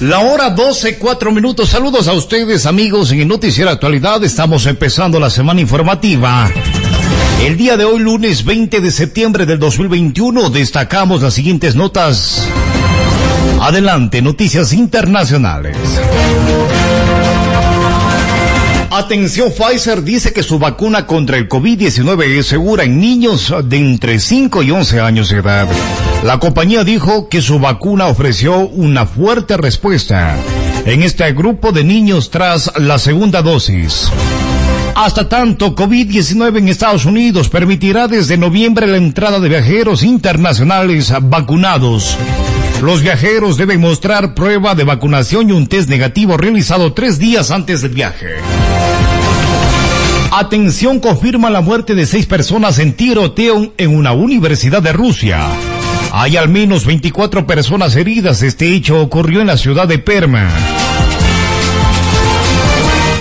La hora 12, cuatro minutos. Saludos a ustedes, amigos, en el Noticiero Actualidad. Estamos empezando la semana informativa. El día de hoy, lunes 20 de septiembre del 2021, destacamos las siguientes notas. Adelante, noticias internacionales. Atención, Pfizer dice que su vacuna contra el COVID-19 es segura en niños de entre 5 y 11 años de edad. La compañía dijo que su vacuna ofreció una fuerte respuesta en este grupo de niños tras la segunda dosis. Hasta tanto, COVID-19 en Estados Unidos permitirá desde noviembre la entrada de viajeros internacionales vacunados. Los viajeros deben mostrar prueba de vacunación y un test negativo realizado tres días antes del viaje. Atención confirma la muerte de seis personas en tiroteo en una universidad de Rusia. Hay al menos 24 personas heridas. Este hecho ocurrió en la ciudad de Perma.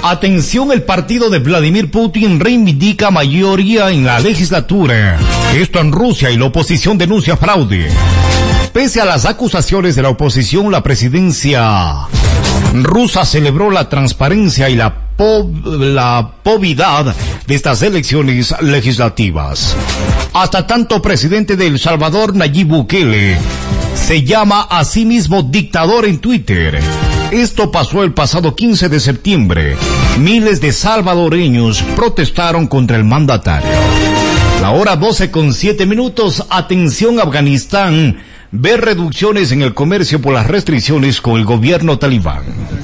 Atención, el partido de Vladimir Putin reivindica mayoría en la legislatura. Esto en Rusia y la oposición denuncia fraude. Pese a las acusaciones de la oposición, la presidencia rusa celebró la transparencia y la la povidad de estas elecciones legislativas. Hasta tanto presidente de El Salvador, Nayib Bukele, se llama a sí mismo dictador en Twitter. Esto pasó el pasado 15 de septiembre. Miles de salvadoreños protestaron contra el mandatario. La hora 12 con 7 minutos. Atención Afganistán ver reducciones en el comercio por las restricciones con el gobierno talibán.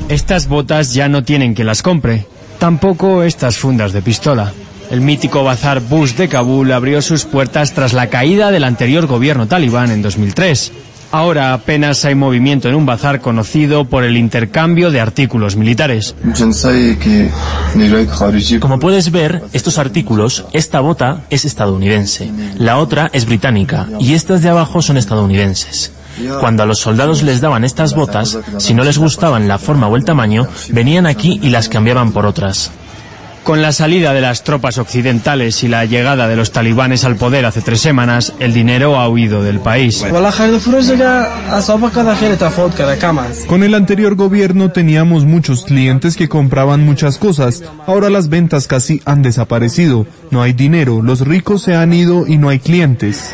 Estas botas ya no tienen que las compre, tampoco estas fundas de pistola. El mítico bazar Bush de Kabul abrió sus puertas tras la caída del anterior gobierno talibán en 2003. Ahora apenas hay movimiento en un bazar conocido por el intercambio de artículos militares. Como puedes ver, estos artículos, esta bota es estadounidense, la otra es británica y estas de abajo son estadounidenses. Cuando a los soldados les daban estas botas, si no les gustaban la forma o el tamaño, venían aquí y las cambiaban por otras. Con la salida de las tropas occidentales y la llegada de los talibanes al poder hace tres semanas, el dinero ha huido del país. Con el anterior gobierno teníamos muchos clientes que compraban muchas cosas. Ahora las ventas casi han desaparecido. No hay dinero, los ricos se han ido y no hay clientes.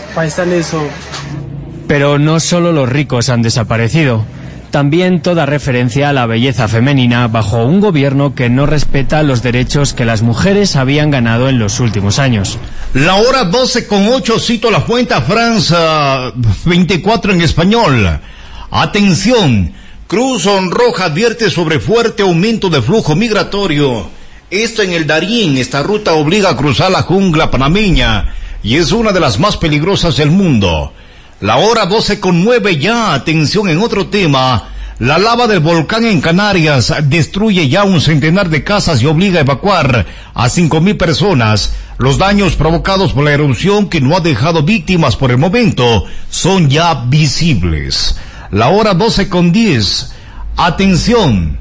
Pero no solo los ricos han desaparecido también toda referencia a la belleza femenina bajo un gobierno que no respeta los derechos que las mujeres habían ganado en los últimos años. La hora 12 con 8, cito la fuente Francia 24 en español. Atención, Cruz Roja advierte sobre fuerte aumento de flujo migratorio. Esto en el Darín, esta ruta obliga a cruzar la jungla panameña y es una de las más peligrosas del mundo. La hora 12 con 9 ya, atención en otro tema. La lava del volcán en Canarias destruye ya un centenar de casas y obliga a evacuar a cinco mil personas. Los daños provocados por la erupción que no ha dejado víctimas por el momento son ya visibles. La hora 12 con 10. Atención.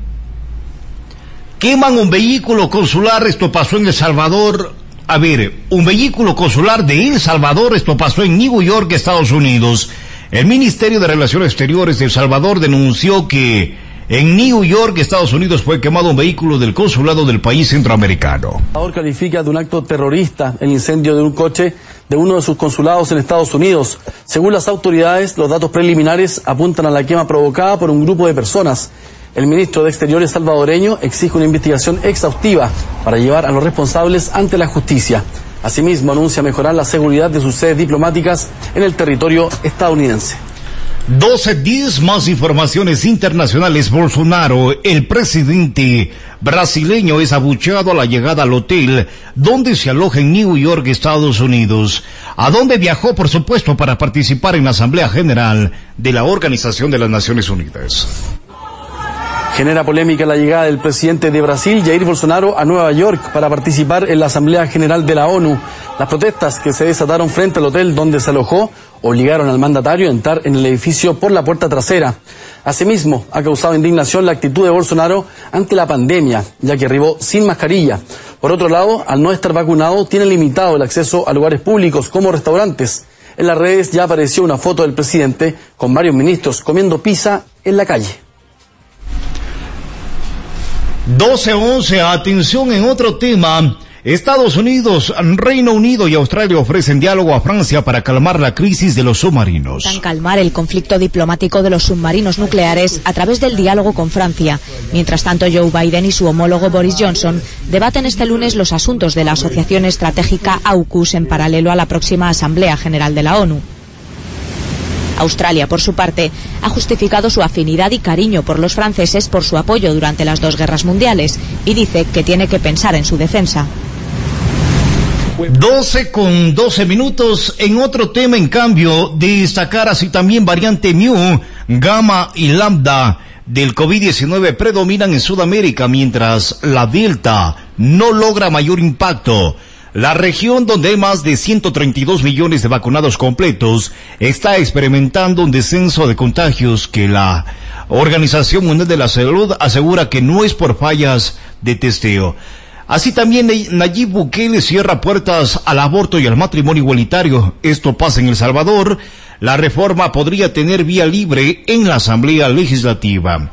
Queman un vehículo consular. Esto pasó en El Salvador a ver, un vehículo consular de El Salvador, esto pasó en New York, Estados Unidos. El Ministerio de Relaciones Exteriores de El Salvador denunció que en New York, Estados Unidos, fue quemado un vehículo del consulado del país centroamericano. El califica de un acto terrorista el incendio de un coche de uno de sus consulados en Estados Unidos. Según las autoridades, los datos preliminares apuntan a la quema provocada por un grupo de personas. El ministro de Exteriores salvadoreño exige una investigación exhaustiva para llevar a los responsables ante la justicia. Asimismo, anuncia mejorar la seguridad de sus sedes diplomáticas en el territorio estadounidense. 12.10 más informaciones internacionales. Bolsonaro, el presidente brasileño, es abucheado a la llegada al hotel donde se aloja en New York, Estados Unidos, a donde viajó, por supuesto, para participar en la Asamblea General de la Organización de las Naciones Unidas. Genera polémica la llegada del presidente de Brasil, Jair Bolsonaro, a Nueva York para participar en la Asamblea General de la ONU. Las protestas que se desataron frente al hotel donde se alojó obligaron al mandatario a entrar en el edificio por la puerta trasera. Asimismo, ha causado indignación la actitud de Bolsonaro ante la pandemia, ya que arribó sin mascarilla. Por otro lado, al no estar vacunado, tiene limitado el acceso a lugares públicos como restaurantes. En las redes ya apareció una foto del presidente con varios ministros comiendo pizza en la calle. 12-11, atención en otro tema. Estados Unidos, Reino Unido y Australia ofrecen diálogo a Francia para calmar la crisis de los submarinos. calmar el conflicto diplomático de los submarinos nucleares a través del diálogo con Francia. Mientras tanto, Joe Biden y su homólogo Boris Johnson debaten este lunes los asuntos de la Asociación Estratégica AUKUS en paralelo a la próxima Asamblea General de la ONU. Australia, por su parte, ha justificado su afinidad y cariño por los franceses por su apoyo durante las dos guerras mundiales y dice que tiene que pensar en su defensa. 12 con 12 minutos. En otro tema, en cambio, destacar así también variante Mu, Gamma y Lambda del COVID-19 predominan en Sudamérica, mientras la Delta no logra mayor impacto. La región donde hay más de 132 millones de vacunados completos está experimentando un descenso de contagios que la Organización Mundial de la Salud asegura que no es por fallas de testeo. Así también Nayib Bukele cierra puertas al aborto y al matrimonio igualitario. Esto pasa en El Salvador. La reforma podría tener vía libre en la Asamblea Legislativa.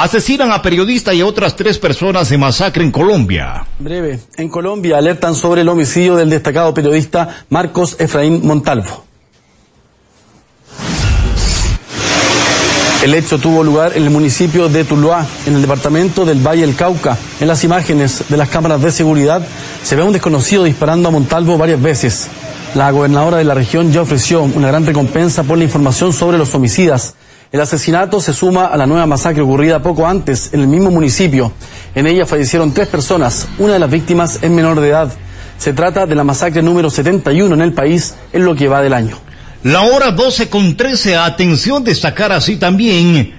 Asesinan a periodista y a otras tres personas de masacre en Colombia. Breve, en Colombia alertan sobre el homicidio del destacado periodista Marcos Efraín Montalvo. El hecho tuvo lugar en el municipio de Tuluá, en el departamento del Valle del Cauca. En las imágenes de las cámaras de seguridad se ve a un desconocido disparando a Montalvo varias veces. La gobernadora de la región ya ofreció una gran recompensa por la información sobre los homicidas. El asesinato se suma a la nueva masacre ocurrida poco antes en el mismo municipio. En ella fallecieron tres personas, una de las víctimas es menor de edad. Se trata de la masacre número 71 en el país en lo que va del año. La hora 12 con 13, atención, destacar así también.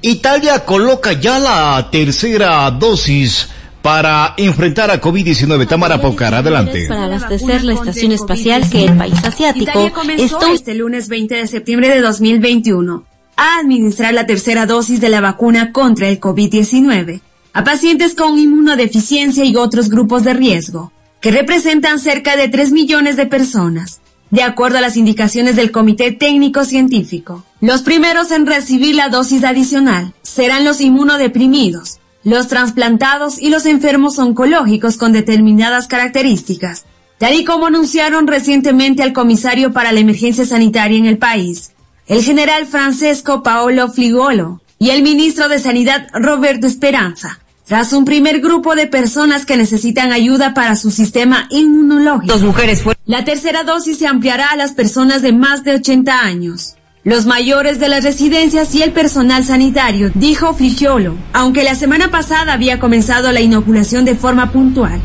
Italia coloca ya la tercera dosis para enfrentar a COVID-19. Tamara Pocar, adelante. Para abastecer la estación espacial que el país asiático Italia comenzó este lunes 20 de septiembre de 2021 a administrar la tercera dosis de la vacuna contra el COVID-19 a pacientes con inmunodeficiencia y otros grupos de riesgo, que representan cerca de 3 millones de personas, de acuerdo a las indicaciones del Comité Técnico Científico. Los primeros en recibir la dosis adicional serán los inmunodeprimidos, los trasplantados y los enfermos oncológicos con determinadas características, tal y como anunciaron recientemente al comisario para la emergencia sanitaria en el país, el general Francesco Paolo Fligolo y el ministro de Sanidad Roberto Esperanza, tras un primer grupo de personas que necesitan ayuda para su sistema inmunológico. mujeres La tercera dosis se ampliará a las personas de más de 80 años, los mayores de las residencias y el personal sanitario, dijo Fligiolo, aunque la semana pasada había comenzado la inoculación de forma puntual.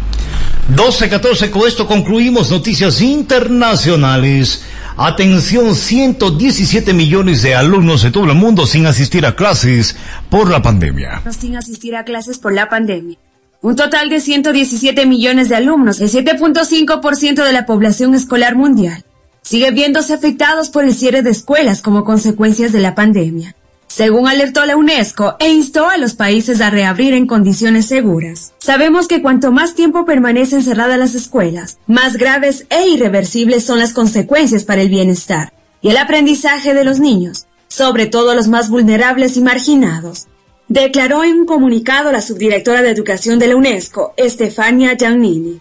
12-14, con esto concluimos noticias internacionales. Atención, 117 millones de alumnos de todo el mundo sin asistir a clases por la pandemia. Sin asistir a clases por la pandemia. Un total de 117 millones de alumnos, el 7.5% de la población escolar mundial, sigue viéndose afectados por el cierre de escuelas como consecuencias de la pandemia según alertó la UNESCO e instó a los países a reabrir en condiciones seguras. Sabemos que cuanto más tiempo permanecen cerradas las escuelas, más graves e irreversibles son las consecuencias para el bienestar y el aprendizaje de los niños, sobre todo los más vulnerables y marginados. Declaró en un comunicado la subdirectora de Educación de la UNESCO, Estefania Giannini.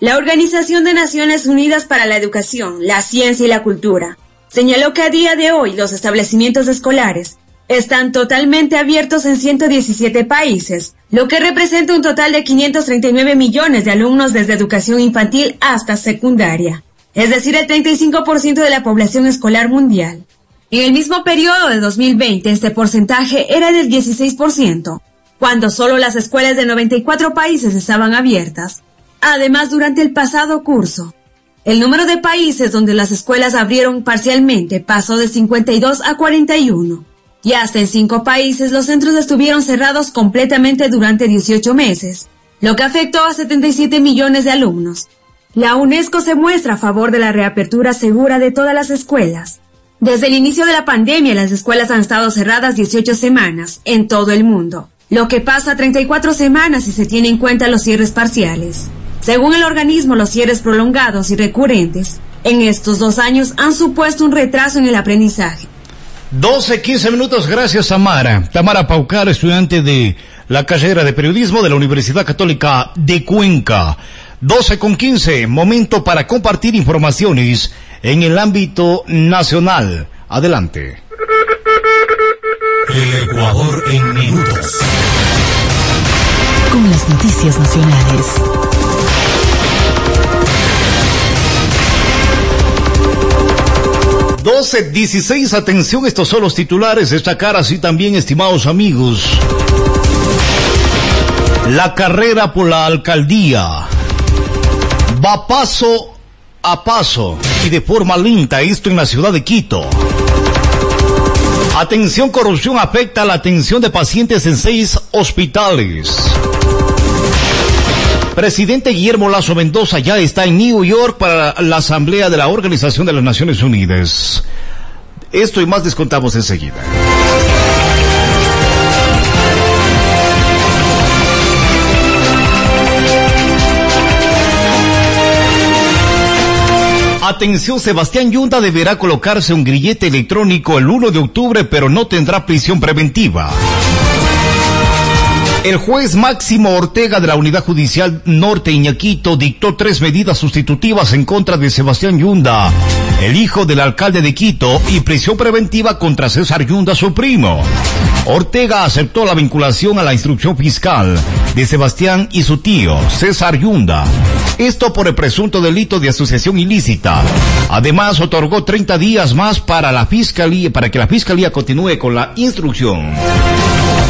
La Organización de Naciones Unidas para la Educación, la Ciencia y la Cultura señaló que a día de hoy los establecimientos escolares están totalmente abiertos en 117 países, lo que representa un total de 539 millones de alumnos desde educación infantil hasta secundaria, es decir, el 35% de la población escolar mundial. En el mismo periodo de 2020, este porcentaje era del 16%, cuando solo las escuelas de 94 países estaban abiertas. Además, durante el pasado curso, el número de países donde las escuelas abrieron parcialmente pasó de 52 a 41 Y hasta en cinco países los centros estuvieron cerrados completamente durante 18 meses, lo que afectó a 77 millones de alumnos. La UNESCO se muestra a favor de la reapertura segura de todas las escuelas. Desde el inicio de la pandemia, las escuelas han estado cerradas 18 semanas en todo el mundo, lo que pasa a 34 semanas si se tienen en cuenta los cierres parciales. Según el organismo, los cierres prolongados y recurrentes en estos dos años han supuesto un retraso en el aprendizaje. 12, 15 minutos, gracias Tamara. Tamara Paucar, estudiante de la carrera de periodismo de la Universidad Católica de Cuenca. 12 con 15, momento para compartir informaciones en el ámbito nacional. Adelante. El Ecuador en minutos. Con las noticias nacionales. 12, 16, atención, estos son los titulares, destacar así también, estimados amigos. La carrera por la alcaldía va paso a paso y de forma lenta, esto en la ciudad de Quito. Atención, corrupción afecta la atención de pacientes en seis hospitales. Presidente Guillermo Lazo Mendoza ya está en New York para la Asamblea de la Organización de las Naciones Unidas. Esto y más descontamos enseguida. Atención, Sebastián Yunda deberá colocarse un grillete electrónico el 1 de octubre, pero no tendrá prisión preventiva. El juez Máximo Ortega de la Unidad Judicial Norte Iñaquito dictó tres medidas sustitutivas en contra de Sebastián Yunda, el hijo del alcalde de Quito, y prisión preventiva contra César Yunda, su primo. Ortega aceptó la vinculación a la instrucción fiscal de Sebastián y su tío, César Yunda. Esto por el presunto delito de asociación ilícita. Además, otorgó 30 días más para la fiscalía, para que la fiscalía continúe con la instrucción.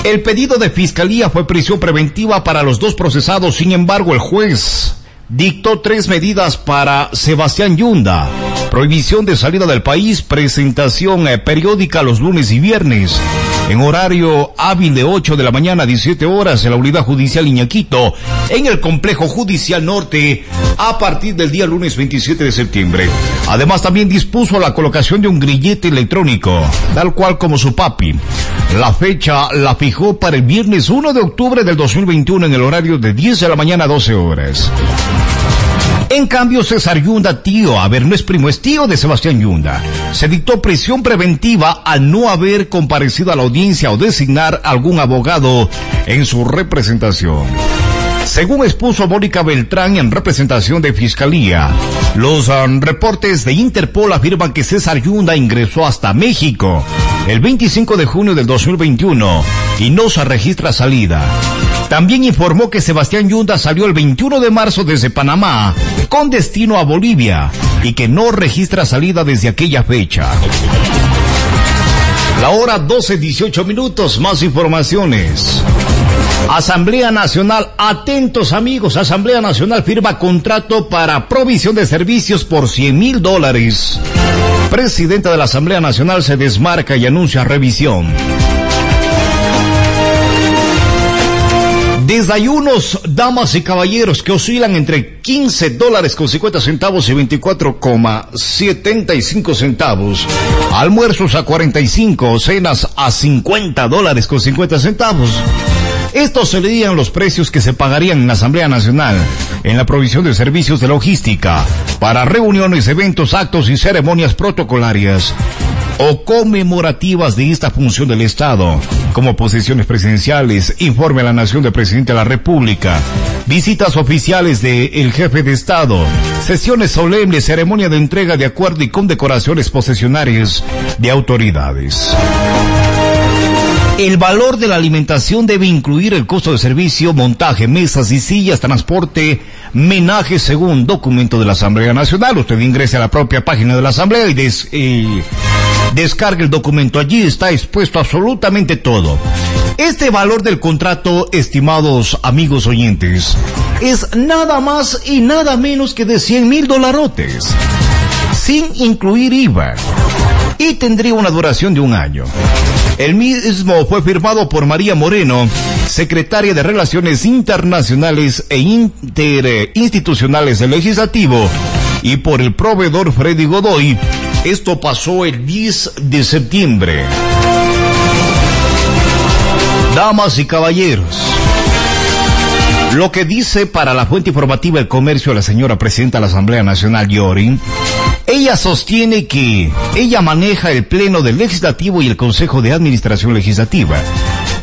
El pedido de fiscalía fue prisión preventiva para los dos procesados, sin embargo el juez dictó tres medidas para Sebastián Yunda. Prohibición de salida del país, presentación eh, periódica los lunes y viernes, en horario hábil de 8 de la mañana a 17 horas en la unidad judicial Iñaquito, en el complejo judicial norte, a partir del día lunes 27 de septiembre. Además también dispuso la colocación de un grillete electrónico, tal cual como su papi. La fecha la fijó para el viernes 1 de octubre del 2021 en el horario de 10 de la mañana a 12 horas. En cambio, César Yunda, tío, a ver, no es primo, es tío de Sebastián Yunda, se dictó prisión preventiva al no haber comparecido a la audiencia o designar algún abogado en su representación. Según expuso Mónica Beltrán en representación de Fiscalía, los um, reportes de Interpol afirman que César Yunda ingresó hasta México el 25 de junio del 2021 y no se registra salida. También informó que Sebastián Yunda salió el 21 de marzo desde Panamá con destino a Bolivia y que no registra salida desde aquella fecha. La hora 12, 18 minutos, más informaciones. Asamblea Nacional, atentos amigos, Asamblea Nacional firma contrato para provisión de servicios por 100 mil dólares. Presidenta de la Asamblea Nacional se desmarca y anuncia revisión. Desayunos, damas y caballeros, que oscilan entre 15 dólares con 50 centavos y 24,75 centavos. Almuerzos a 45, cenas a 50 dólares con 50 centavos. Estos serían los precios que se pagarían en la Asamblea Nacional en la provisión de servicios de logística para reuniones, eventos, actos y ceremonias protocolarias o conmemorativas de esta función del Estado, como posesiones presidenciales, informe a la nación del presidente de la República, visitas oficiales del jefe de Estado, sesiones solemnes, ceremonia de entrega de acuerdo y condecoraciones posesionarias de autoridades. El valor de la alimentación debe incluir el costo de servicio, montaje, mesas y sillas, transporte, menaje según documento de la Asamblea Nacional. Usted ingrese a la propia página de la Asamblea y des, eh, descargue el documento. Allí está expuesto absolutamente todo. Este valor del contrato, estimados amigos oyentes, es nada más y nada menos que de 100 mil dolarotes, sin incluir IVA, y tendría una duración de un año. El mismo fue firmado por María Moreno, secretaria de Relaciones Internacionales e Interinstitucionales del Legislativo, y por el proveedor Freddy Godoy. Esto pasó el 10 de septiembre. Damas y caballeros, lo que dice para la fuente informativa El Comercio la señora presidenta de la Asamblea Nacional, Yorin, ella sostiene que ella maneja el Pleno del Legislativo y el Consejo de Administración Legislativa.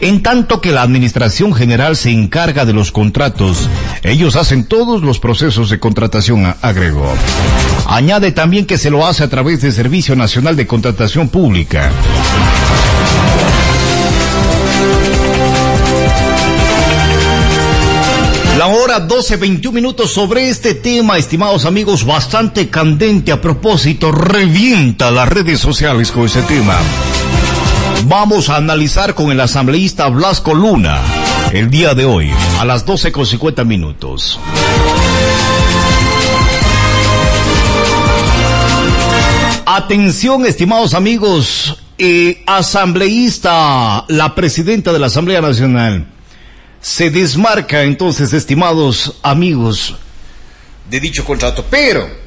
En tanto que la Administración General se encarga de los contratos, ellos hacen todos los procesos de contratación, agregó. Añade también que se lo hace a través del Servicio Nacional de Contratación Pública. La hora 12.21 minutos sobre este tema, estimados amigos, bastante candente a propósito, revienta las redes sociales con este tema. Vamos a analizar con el asambleísta Blasco Luna el día de hoy, a las 12.50 minutos. Atención, estimados amigos, eh, asambleísta, la presidenta de la Asamblea Nacional se desmarca entonces, estimados amigos, de dicho contrato. Pero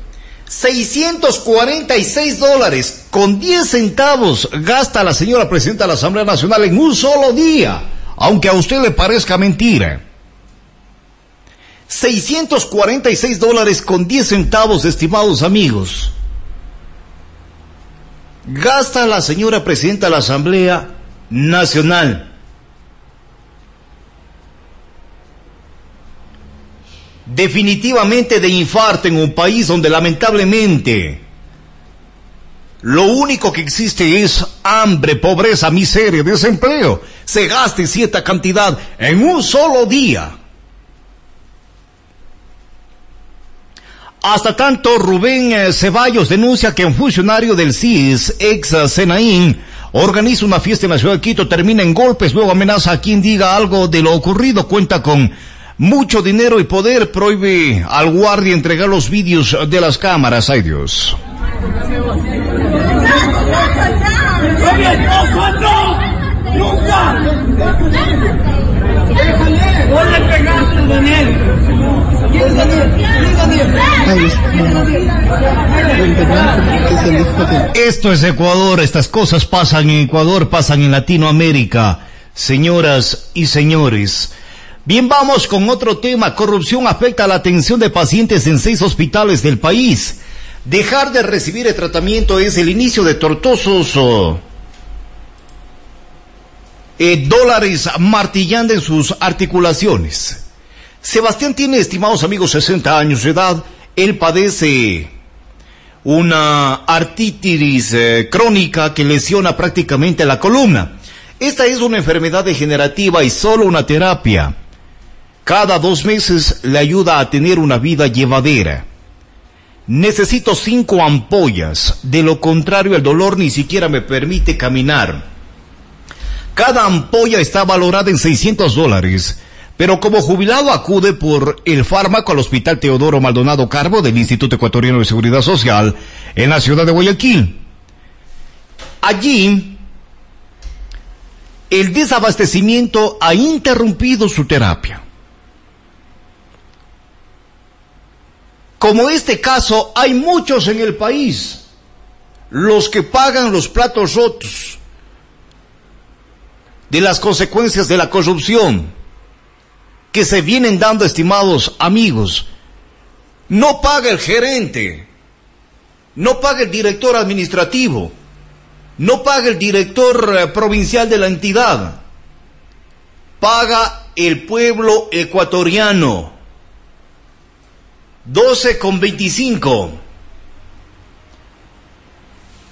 646 dólares con 10 centavos gasta la señora presidenta de la Asamblea Nacional en un solo día, aunque a usted le parezca mentira. 646 dólares con 10 centavos, estimados amigos. Gasta la señora presidenta de la Asamblea Nacional. Definitivamente de infarto en un país donde lamentablemente lo único que existe es hambre, pobreza, miseria, desempleo. Se gaste cierta cantidad en un solo día. Hasta tanto, Rubén eh, Ceballos denuncia que un funcionario del CIS, ex Senaín, organiza una fiesta en la ciudad de Quito, termina en golpes, luego amenaza a quien diga algo de lo ocurrido, cuenta con mucho dinero y poder prohíbe al guardia entregar los vídeos de las cámaras. Ay Dios. Esto es Ecuador, estas cosas pasan en Ecuador, pasan en Latinoamérica. Señoras y señores, Bien, vamos con otro tema. Corrupción afecta la atención de pacientes en seis hospitales del país. Dejar de recibir el tratamiento es el inicio de tortosos eh, dólares martillando en sus articulaciones. Sebastián tiene, estimados amigos, 60 años de edad. Él padece una artritis eh, crónica que lesiona prácticamente la columna. Esta es una enfermedad degenerativa y solo una terapia cada dos meses le ayuda a tener una vida llevadera. Necesito cinco ampollas, de lo contrario el dolor ni siquiera me permite caminar. Cada ampolla está valorada en 600 dólares, pero como jubilado acude por el fármaco al Hospital Teodoro Maldonado Carbo del Instituto Ecuatoriano de Seguridad Social en la ciudad de Guayaquil. Allí, el desabastecimiento ha interrumpido su terapia. Como este caso, hay muchos en el país, los que pagan los platos rotos de las consecuencias de la corrupción que se vienen dando, estimados amigos. No paga el gerente, no paga el director administrativo, no paga el director eh, provincial de la entidad, paga el pueblo ecuatoriano. 12 con 25.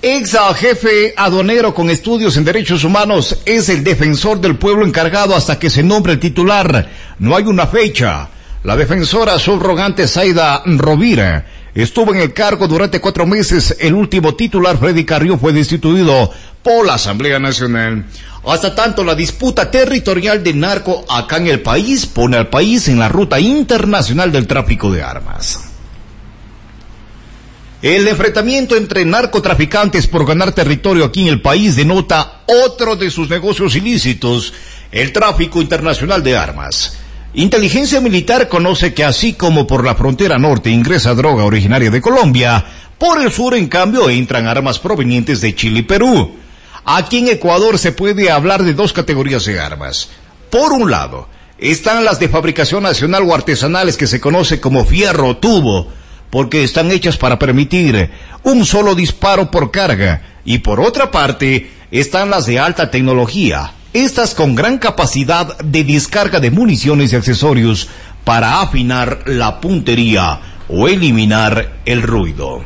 Ex jefe aduanero con estudios en derechos humanos es el defensor del pueblo encargado hasta que se nombre el titular. No hay una fecha. La defensora subrogante Zaida Rovira estuvo en el cargo durante cuatro meses. El último titular, Freddy Carrió, fue destituido por la Asamblea Nacional. Hasta tanto, la disputa territorial de narco acá en el país pone al país en la ruta internacional del tráfico de armas. El enfrentamiento entre narcotraficantes por ganar territorio aquí en el país denota otro de sus negocios ilícitos, el tráfico internacional de armas. Inteligencia Militar conoce que así como por la frontera norte ingresa droga originaria de Colombia, por el sur en cambio entran armas provenientes de Chile y Perú. Aquí en Ecuador se puede hablar de dos categorías de armas. Por un lado, están las de fabricación nacional o artesanales que se conoce como fierro tubo, porque están hechas para permitir un solo disparo por carga. Y por otra parte, están las de alta tecnología, estas con gran capacidad de descarga de municiones y accesorios para afinar la puntería o eliminar el ruido.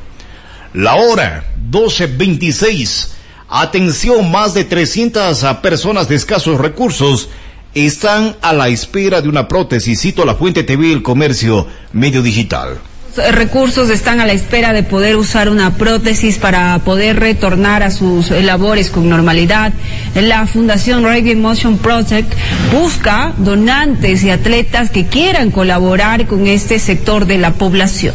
La hora 12.26. Atención, más de 300 personas de escasos recursos están a la espera de una prótesis. Cito la fuente TV El Comercio Medio Digital recursos están a la espera de poder usar una prótesis para poder retornar a sus labores con normalidad. La Fundación Reggae Motion Project busca donantes y atletas que quieran colaborar con este sector de la población.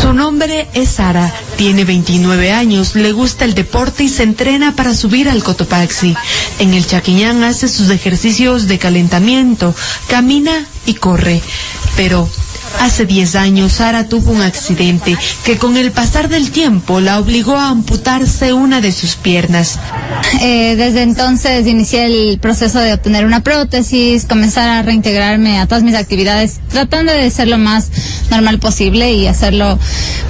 Su nombre es Sara, tiene 29 años, le gusta el deporte y se entrena para subir al Cotopaxi. En el Chaquiñán hace sus ejercicios de calentamiento, camina y corre. Pero Hace 10 años Sara tuvo un accidente que con el pasar del tiempo la obligó a amputarse una de sus piernas. Eh, desde entonces inicié el proceso de obtener una prótesis, comenzar a reintegrarme a todas mis actividades, tratando de ser lo más normal posible y hacerlo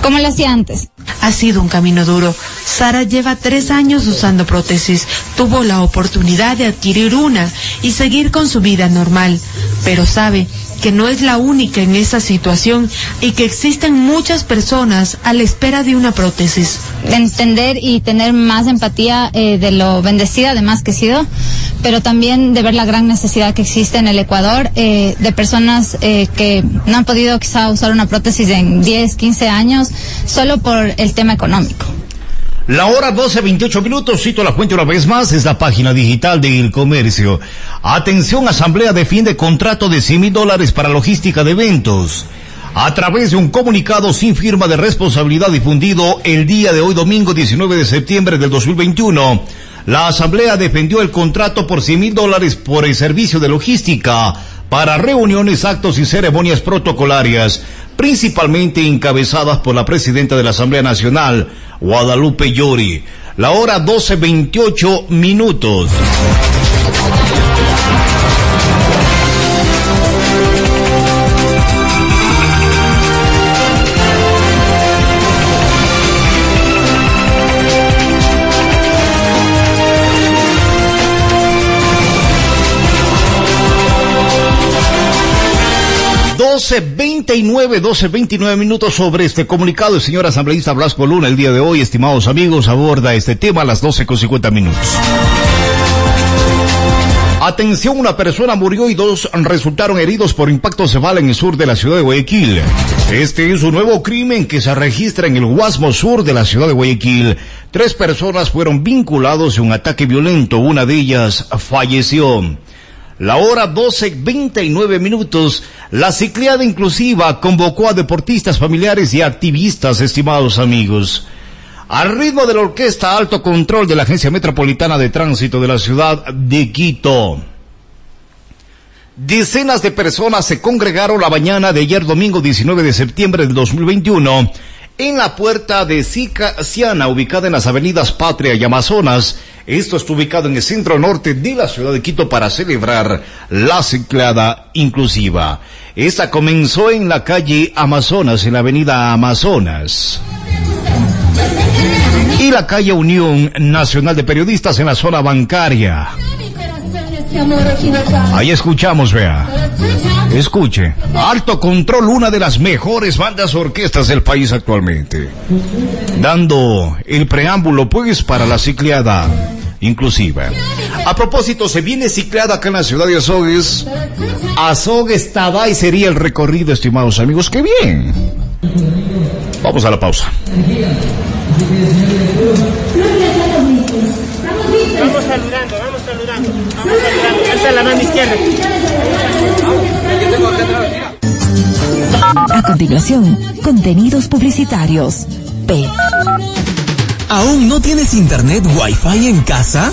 como lo hacía antes. Ha sido un camino duro. Sara lleva tres años usando prótesis. Tuvo la oportunidad de adquirir una y seguir con su vida normal. Pero sabe que no es la única en esa situación y que existen muchas personas a la espera de una prótesis. Entender y tener más empatía eh, de lo bendecida además que he sido, pero también de ver la gran necesidad que existe en el Ecuador eh, de personas eh, que no han podido quizá usar una prótesis en 10, 15 años solo por el tema económico. La hora 12, 28 minutos, cito la fuente una vez más, es la página digital de El Comercio. Atención, Asamblea defiende contrato de 100 mil dólares para logística de eventos. A través de un comunicado sin firma de responsabilidad difundido el día de hoy, domingo 19 de septiembre del 2021, la Asamblea defendió el contrato por 100 mil dólares por el servicio de logística para reuniones, actos y ceremonias protocolarias, principalmente encabezadas por la presidenta de la Asamblea Nacional, Guadalupe Llori. La hora 12.28 minutos. 12.29, 12.29 minutos sobre este comunicado. El señor asambleísta Blasco Luna, el día de hoy, estimados amigos, aborda este tema a las 12.50 minutos. Atención, una persona murió y dos resultaron heridos por impacto cebal en el sur de la ciudad de Guayaquil. Este es un nuevo crimen que se registra en el Guasmo Sur de la ciudad de Guayaquil. Tres personas fueron vinculados en un ataque violento, una de ellas falleció. La hora 12.29 minutos, la cicleada inclusiva convocó a deportistas familiares y activistas, estimados amigos. Al ritmo de la orquesta Alto Control de la Agencia Metropolitana de Tránsito de la ciudad de Quito. Decenas de personas se congregaron la mañana de ayer domingo 19 de septiembre del 2021 en la puerta de Siana, ubicada en las avenidas Patria y Amazonas. Esto está ubicado en el centro norte de la ciudad de Quito para celebrar la ciclada inclusiva. Esta comenzó en la calle Amazonas, en la avenida Amazonas. Y la calle Unión Nacional de Periodistas en la zona bancaria. Ahí escuchamos, vea. Escuche. Alto Control, una de las mejores bandas orquestas del país actualmente. Dando el preámbulo, pues, para la cicleada inclusiva. A propósito, se viene cicleada acá en la ciudad de Azogues. Azogues, y sería el recorrido, estimados amigos. ¡Qué bien! Vamos a la pausa. Vamos saludando, vamos saludando. Vamos izquierda. continuación, contenidos publicitarios. P. ¿Aún no tienes internet Wi-Fi en casa?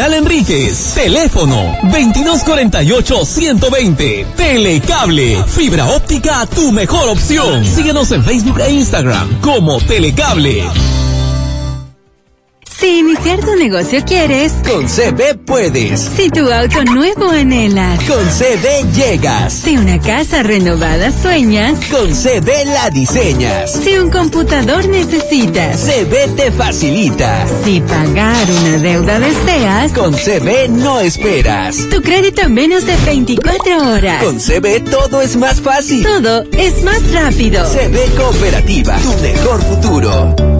Enríquez. Teléfono 2248-120. Telecable. Fibra óptica, tu mejor opción. Síguenos en Facebook e Instagram como Telecable. Si iniciar tu negocio quieres, con CB puedes. Si tu auto nuevo anhelas, con CB llegas. Si una casa renovada sueñas, con CB la diseñas. Si un computador necesitas, CB te facilita. Si pagar una deuda deseas, con CB no esperas. Tu crédito en menos de 24 horas. Con CB todo es más fácil. Todo es más rápido. CB Cooperativa, tu mejor futuro.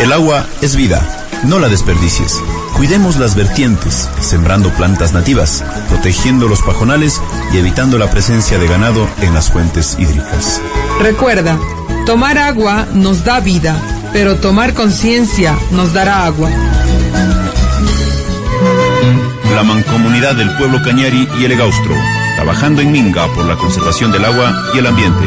El agua es vida, no la desperdicies. Cuidemos las vertientes, sembrando plantas nativas, protegiendo los pajonales y evitando la presencia de ganado en las fuentes hídricas. Recuerda, tomar agua nos da vida, pero tomar conciencia nos dará agua. La mancomunidad del pueblo Cañari y el Egaustro, trabajando en Minga por la conservación del agua y el ambiente.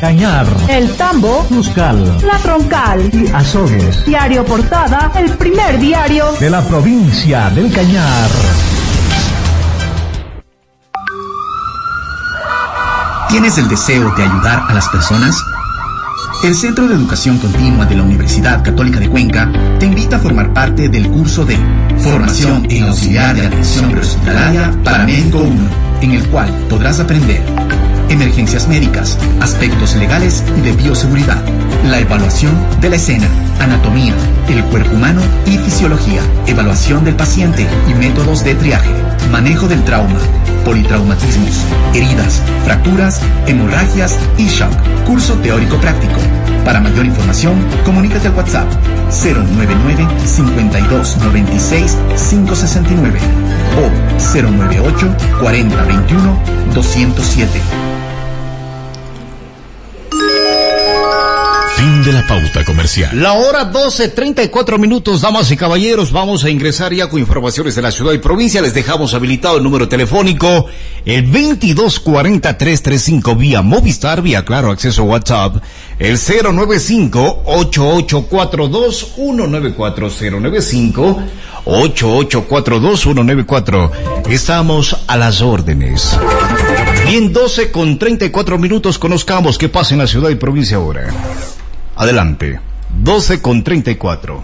Cañar, El Tambo, Cuscal, La Troncal y Azogues. Diario Portada, el primer diario de la provincia del Cañar. ¿Tienes el deseo de ayudar a las personas? El Centro de Educación Continua de la Universidad Católica de Cuenca te invita a formar parte del curso de Formación en Auxiliar de Atención Prehospitalaria para Médico 1, en el cual podrás aprender emergencias médicas, aspectos legales y de bioseguridad, la evaluación de la escena, anatomía, el cuerpo humano y fisiología, evaluación del paciente y métodos de triaje, manejo del trauma, politraumatismos, heridas, fracturas, hemorragias y shock. Curso teórico práctico. Para mayor información, comunícate al WhatsApp 099 52 96 569 o 098 40 21 207. De la pauta comercial. La hora 12.34 minutos, damas y caballeros. Vamos a ingresar ya con informaciones de la ciudad y provincia. Les dejamos habilitado el número telefónico, el 2240-335 vía Movistar, vía Claro, acceso WhatsApp, el 095-8842-194, 095-8842-194. Estamos a las órdenes. Bien, 12 con 34 minutos, conozcamos qué pasa en la ciudad y provincia ahora. Adelante. 12 con 34.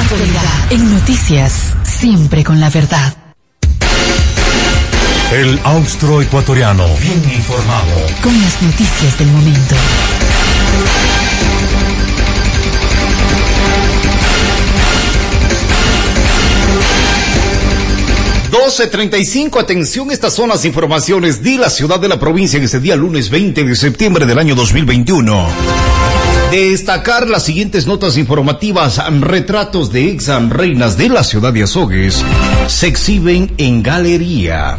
Actualidad en noticias, siempre con la verdad. El austro ecuatoriano, bien informado. Con las noticias del momento. 12.35, atención, estas son las informaciones de la ciudad de la provincia en este día lunes 20 de septiembre del año 2021. Destacar las siguientes notas informativas, retratos de ex reinas de la ciudad de Azogues se exhiben en galería.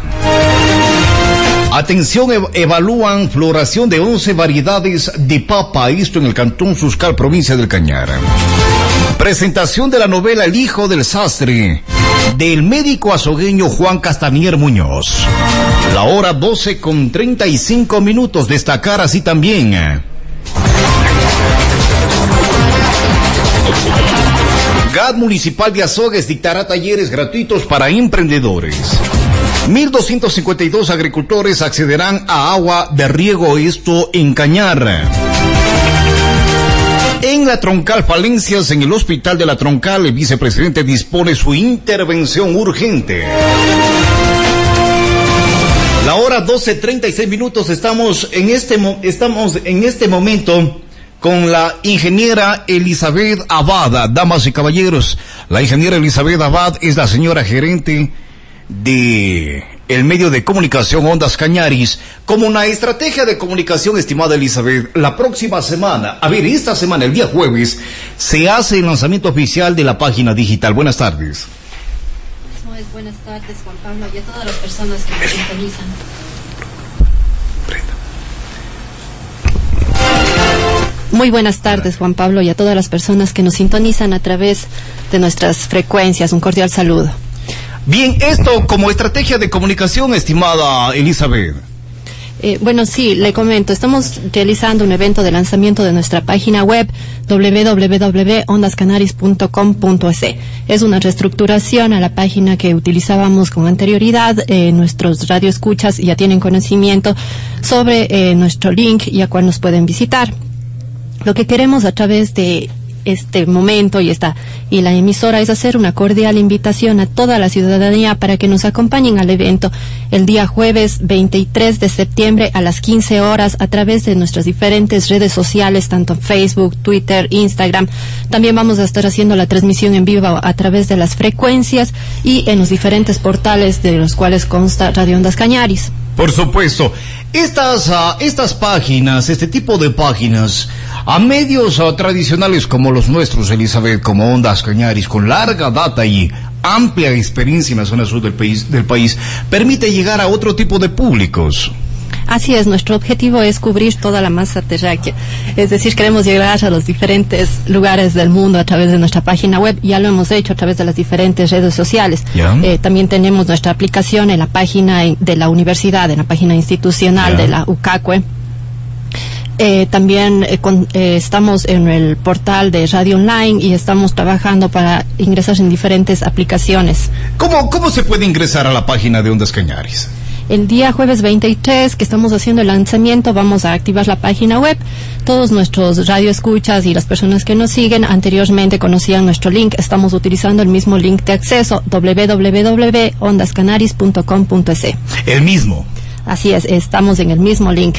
Atención, evalúan floración de 11 variedades de papa, esto en el cantón Suscal, provincia del Cañar. Presentación de la novela El hijo del sastre del médico azogueño Juan Castanier Muñoz. La hora 12 con 35 minutos. Destacar así también. GAD Municipal de Azogues dictará talleres gratuitos para emprendedores. 1.252 agricultores accederán a agua de riego, esto en Cañar. En la Troncal Falencias, en el Hospital de la Troncal, el vicepresidente dispone su intervención urgente. La hora 12.36 minutos, estamos en este, estamos en este momento con la ingeniera Elizabeth Abad, damas y caballeros. La ingeniera Elizabeth Abad es la señora gerente de el medio de comunicación Ondas Cañaris como una estrategia de comunicación, estimada Elizabeth. La próxima semana, a ver, esta semana, el día jueves, se hace el lanzamiento oficial de la página digital. Buenas tardes. Buenas tardes, Juan Pablo, y a todas las personas que nos sintonizan. Muy buenas tardes, Juan Pablo, y a todas las personas que nos sintonizan a través de nuestras frecuencias. Un cordial saludo. Bien, esto como estrategia de comunicación, estimada Elizabeth. Eh, bueno, sí, le comento, estamos realizando un evento de lanzamiento de nuestra página web www.ondascanaris.com.es. Es una reestructuración a la página que utilizábamos con anterioridad. Eh, nuestros radioescuchas ya tienen conocimiento sobre eh, nuestro link y a cuál nos pueden visitar. Lo que queremos a través de este momento y esta y la emisora es hacer una cordial invitación a toda la ciudadanía para que nos acompañen al evento el día jueves 23 de septiembre a las 15 horas a través de nuestras diferentes redes sociales, tanto Facebook, Twitter, Instagram. También vamos a estar haciendo la transmisión en vivo a través de las frecuencias y en los diferentes portales de los cuales consta Radio Ondas Cañaris. Por supuesto. Estas, uh, estas páginas, este tipo de páginas, a medios uh, tradicionales como los nuestros, Elizabeth, como Ondas Cañaris, con larga data y amplia experiencia en la zona sur del país, del país permite llegar a otro tipo de públicos. Así es, nuestro objetivo es cubrir toda la masa terráquea. Es decir, queremos llegar a los diferentes lugares del mundo a través de nuestra página web. Ya lo hemos hecho a través de las diferentes redes sociales. Eh, también tenemos nuestra aplicación en la página de la universidad, en la página institucional de la UCACUE. Eh, también eh, estamos en el portal de Radio Online y estamos trabajando para ingresar en diferentes aplicaciones. ¿Cómo, cómo se puede ingresar a la página de Ondas Cañaris? El día jueves 23 que estamos haciendo el lanzamiento vamos a activar la página web. Todos nuestros radioescuchas y las personas que nos siguen anteriormente conocían nuestro link. Estamos utilizando el mismo link de acceso www.ondascanaris.com.es. El mismo. Así es, estamos en el mismo link.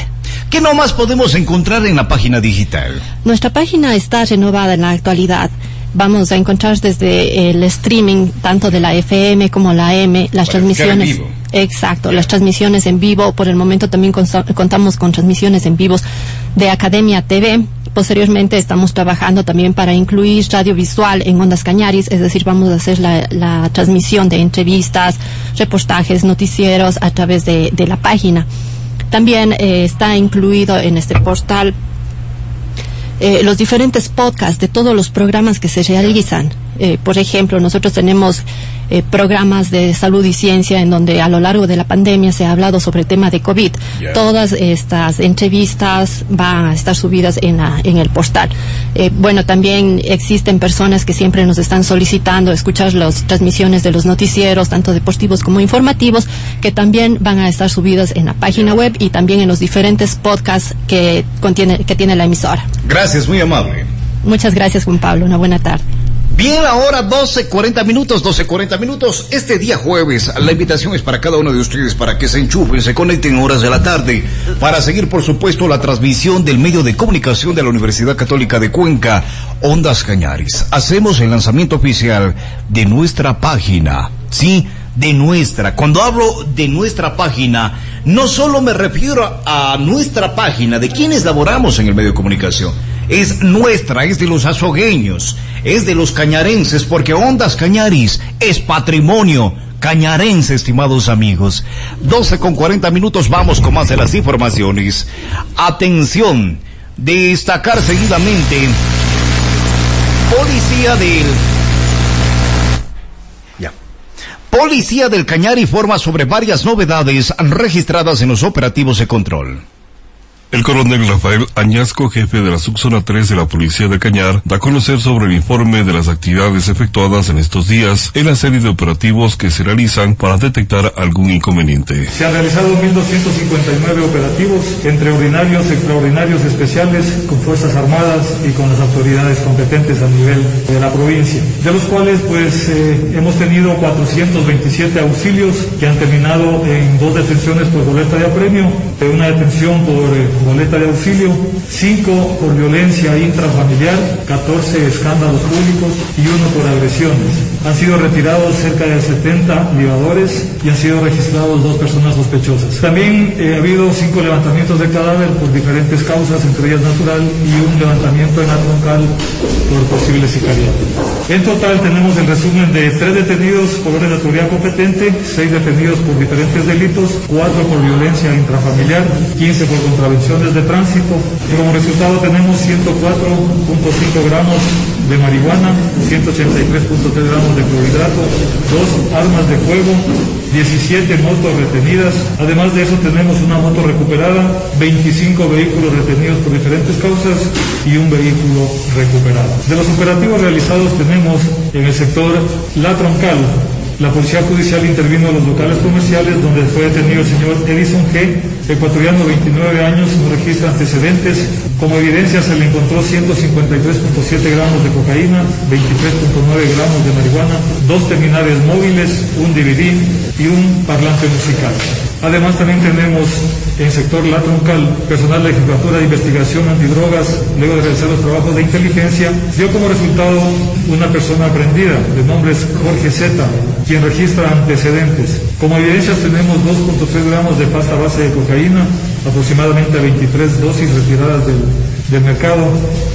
¿Qué nomás podemos encontrar en la página digital? Nuestra página está renovada en la actualidad vamos a encontrar desde el streaming tanto de la FM como la M, las transmisiones. Exacto, las transmisiones en vivo. Por el momento también contamos con transmisiones en vivos de Academia TV. Posteriormente estamos trabajando también para incluir radio visual en Ondas Cañaris, es decir, vamos a hacer la, transmisión de entrevistas, reportajes, noticieros a través de, la página. También eh, está incluido en este portal eh, los diferentes podcasts de todos los programas que se realizan. Eh, por ejemplo, nosotros tenemos eh, programas de salud y ciencia en donde a lo largo de la pandemia se ha hablado sobre el tema de COVID. Todas estas entrevistas van a estar subidas en, en el portal. Eh, bueno, también existen personas que siempre nos están solicitando escuchar las transmisiones de los noticieros, tanto deportivos como informativos, que también van a estar subidas en la página web y también en los diferentes podcasts que, contiene, que tiene la emisora. Gracias, muy amable. Muchas gracias, Juan Pablo. Una buena tarde. Bien, ahora 12.40 minutos, 12.40 minutos. Este día jueves, la invitación es para cada uno de ustedes para que se enchufen, se conecten horas de la tarde, para seguir, por supuesto, la transmisión del medio de comunicación de la Universidad Católica de Cuenca, Ondas Cañaris. Hacemos el lanzamiento oficial de nuestra página, ¿sí? De nuestra. Cuando hablo de nuestra página, no solo me refiero a nuestra página, de quienes laboramos en el medio de comunicación es nuestra, es de los azogueños, es de los cañarenses, porque Ondas Cañaris es patrimonio cañarense, estimados amigos. 12 con 40 minutos, vamos con más de las informaciones. Atención, destacar seguidamente, policía del Policía del Cañar informa sobre varias novedades registradas en los operativos de control. El coronel Rafael Añasco, jefe de la subzona 3 de la Policía de Cañar, da a conocer sobre el informe de las actividades efectuadas en estos días en la serie de operativos que se realizan para detectar algún inconveniente. Se han realizado 1.259 operativos entre ordinarios, extraordinarios, especiales, con Fuerzas Armadas y con las autoridades competentes a nivel de la provincia, de los cuales pues eh, hemos tenido 427 auxilios que han terminado en dos detenciones por boleta de apremio, una detención por... Eh, boleta de auxilio, 5 por violencia intrafamiliar, 14 escándalos públicos y uno por agresiones. Han sido retirados cerca de 70 libadores y han sido registrados dos personas sospechosas. También eh, ha habido cinco levantamientos de cadáver por diferentes causas, entre ellas natural, y un levantamiento en la troncal por posible sicariato. En total tenemos el resumen de tres detenidos por orden de autoridad competente, seis detenidos por diferentes delitos, cuatro por violencia intrafamiliar, 15 por contravención de tránsito como resultado tenemos 104.5 gramos de marihuana, 183.3 gramos de clorhidrato, dos armas de fuego, 17 motos retenidas. Además de eso tenemos una moto recuperada, 25 vehículos retenidos por diferentes causas y un vehículo recuperado. De los operativos realizados tenemos en el sector La Troncal la Policía Judicial intervino en los locales comerciales donde fue detenido el señor Edison G., ecuatoriano 29 años, no registra antecedentes. Como evidencia se le encontró 153.7 gramos de cocaína, 23.9 gramos de marihuana, dos terminales móviles, un DVD y un parlante musical. Además también tenemos en el sector La Troncal personal de la de Investigación Antidrogas, luego de realizar los trabajos de inteligencia, dio como resultado una persona aprendida de nombre Jorge Z, quien registra antecedentes. Como evidencias tenemos 2.3 gramos de pasta base de cocaína, aproximadamente 23 dosis retiradas del del mercado,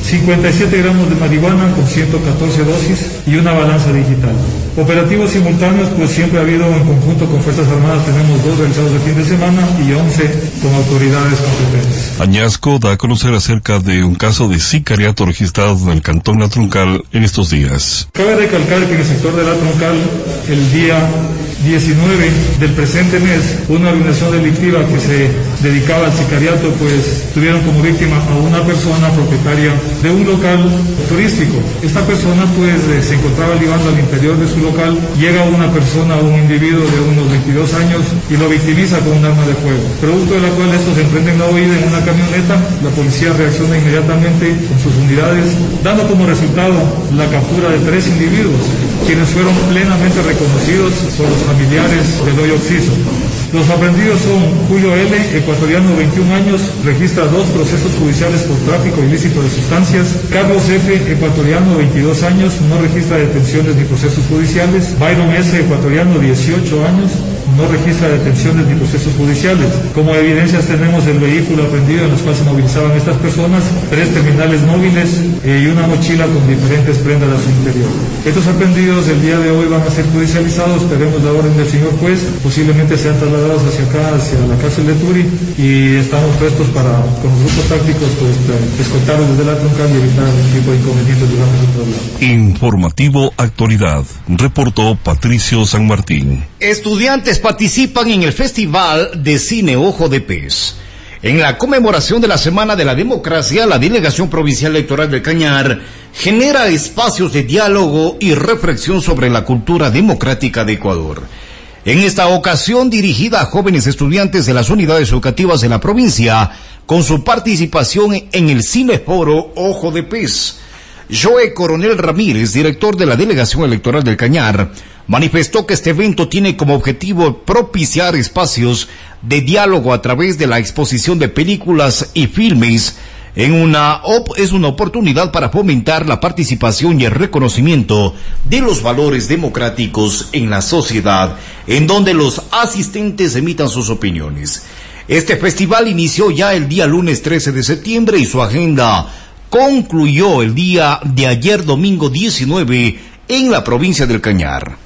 57 gramos de marihuana con 114 dosis y una balanza digital. Operativos simultáneos, pues siempre ha habido en conjunto con Fuerzas Armadas, tenemos dos realizados de fin de semana y 11 con autoridades competentes. Añasco da a conocer acerca de un caso de sicariato registrado en el Cantón La Troncal en estos días. Cabe recalcar que en el sector de La Troncal, el día 19 del presente mes, una organización delictiva que se dedicaba al sicariato, pues tuvieron como víctima a una persona propietaria de un local turístico. Esta persona pues eh, se encontraba libando al interior de su local, llega una persona, un individuo de unos 22 años y lo victimiza con un arma de fuego, producto de la cual estos emprenden la huida en una camioneta, la policía reacciona inmediatamente con sus unidades, dando como resultado la captura de tres individuos, quienes fueron plenamente reconocidos por los familiares del hoyo Oxiso. Los aprendidos son Julio L., ecuatoriano 21 años, registra dos procesos judiciales por tráfico ilícito de sustancias. Carlos F., ecuatoriano 22 años, no registra detenciones ni procesos judiciales. Byron S., ecuatoriano 18 años, no registra detenciones ni procesos judiciales. Como evidencias tenemos el vehículo aprendido en los cuales se movilizaban estas personas, tres terminales móviles eh, y una mochila con diferentes prendas a su interior. Estos aprendidos el día de hoy van a ser judicializados, esperemos la orden del señor juez, posiblemente sean trasladados hacia acá, hacia la cárcel de Turi y estamos prestos para, con los grupos tácticos, pues escoltarlos desde la troncal y evitar algún tipo de inconvenientes durante el traslado. Informativo Actualidad, reportó Patricio San Martín. Estudiantes participan en el Festival de Cine Ojo de Pez. En la conmemoración de la Semana de la Democracia, la Delegación Provincial Electoral del Cañar genera espacios de diálogo y reflexión sobre la cultura democrática de Ecuador. En esta ocasión dirigida a jóvenes estudiantes de las unidades educativas de la provincia, con su participación en el Cine Foro Ojo de Pez. Joe Coronel Ramírez, director de la Delegación Electoral del Cañar, manifestó que este evento tiene como objetivo propiciar espacios de diálogo a través de la exposición de películas y filmes en una es una oportunidad para fomentar la participación y el reconocimiento de los valores democráticos en la sociedad, en donde los asistentes emitan sus opiniones. Este festival inició ya el día lunes 13 de septiembre y su agenda concluyó el día de ayer domingo 19 en la provincia del Cañar.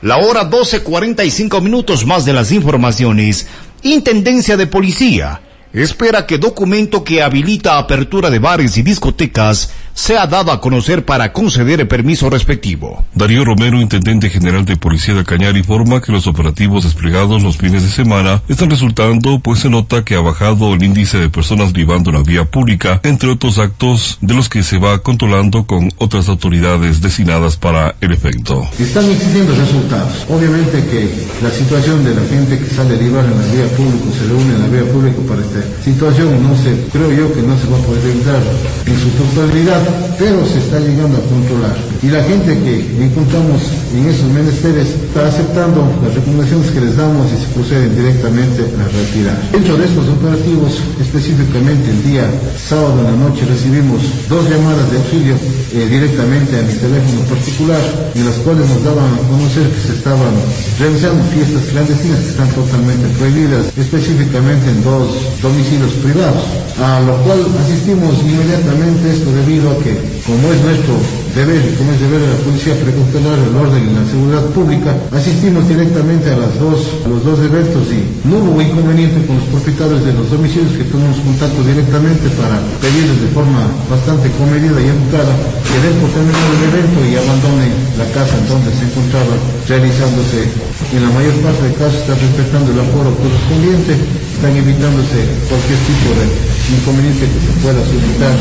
La hora 12.45 minutos más de las informaciones. Intendencia de Policía espera que documento que habilita apertura de bares y discotecas se ha dado a conocer para conceder el permiso respectivo. Darío Romero, intendente general de Policía de Cañar, informa que los operativos desplegados los fines de semana están resultando, pues se nota que ha bajado el índice de personas privando la vía pública, entre otros actos de los que se va controlando con otras autoridades designadas para el efecto. Están existiendo resultados. Obviamente que la situación de la gente que sale a en la vía pública, se reúne en la vía pública para esta situación, no se, creo yo que no se va a poder evitar en su totalidad, pero se está llegando a controlar. Y la gente que encontramos en esos menesteres está aceptando las recomendaciones que les damos y se proceden directamente a retirar. Dentro de estos operativos, específicamente el día sábado en la noche recibimos dos llamadas de auxilio eh, directamente a mi teléfono particular, en las cuales nos daban a conocer que se estaban realizando fiestas clandestinas que están totalmente prohibidas, específicamente en dos domicilios privados, a lo cual asistimos inmediatamente esto debido a como es nuestro deber y como es deber de la policía precontrolar el orden y la seguridad pública, asistimos directamente a, las dos, a los dos eventos y no hubo inconveniente con los propietarios de los domicilios que tuvimos contacto directamente para pedirles de forma bastante comedida y educada que den por terminado el evento y abandonen la casa en donde se encontraba realizándose. En la mayor parte de casos está respetando el aforo correspondiente, están evitándose cualquier tipo de inconveniente que se pueda suscitar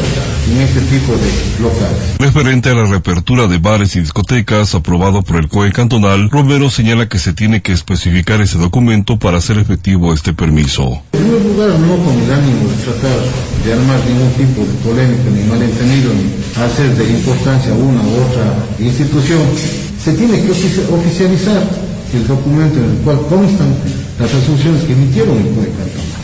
en este tipo de locales. Reapertura de bares y discotecas aprobado por el COE cantonal, Romero señala que se tiene que especificar ese documento para hacer efectivo este permiso. En primer lugar, no con el ánimo de tratar de armar ningún tipo de polémica ni malentendido ni hacer de importancia una u otra institución, se tiene que oficializar el documento en el cual constan las resoluciones que emitieron el COE cantonal.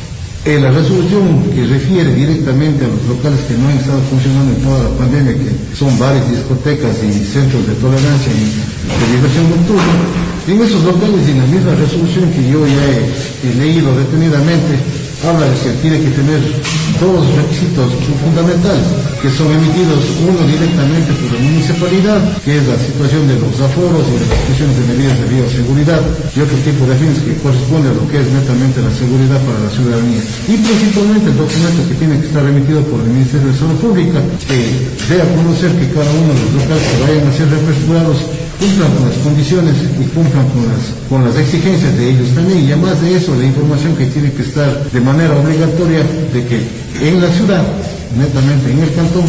Eh, la resolución que refiere directamente a los locales que no han estado funcionando en toda la pandemia, que son bares, discotecas y centros de tolerancia y de diversión nocturna, en esos locales y en la misma resolución que yo ya he leído detenidamente, habla de que tiene que tener todos los requisitos fundamentales que son emitidos uno directamente por la municipalidad, que es la situación de los aforos y las instituciones de medidas de bioseguridad y otro tipo de fines que corresponde a lo que es netamente la seguridad para la ciudadanía. Y principalmente el documento que tiene que estar emitido por el Ministerio de Salud Pública, que dé a conocer que cada uno de los locales que vayan a ser representados cumplan con las condiciones y cumplan con las, con las exigencias de ellos también. Y además de eso, la información que tiene que estar de manera obligatoria de que en la ciudad, netamente en el cantón,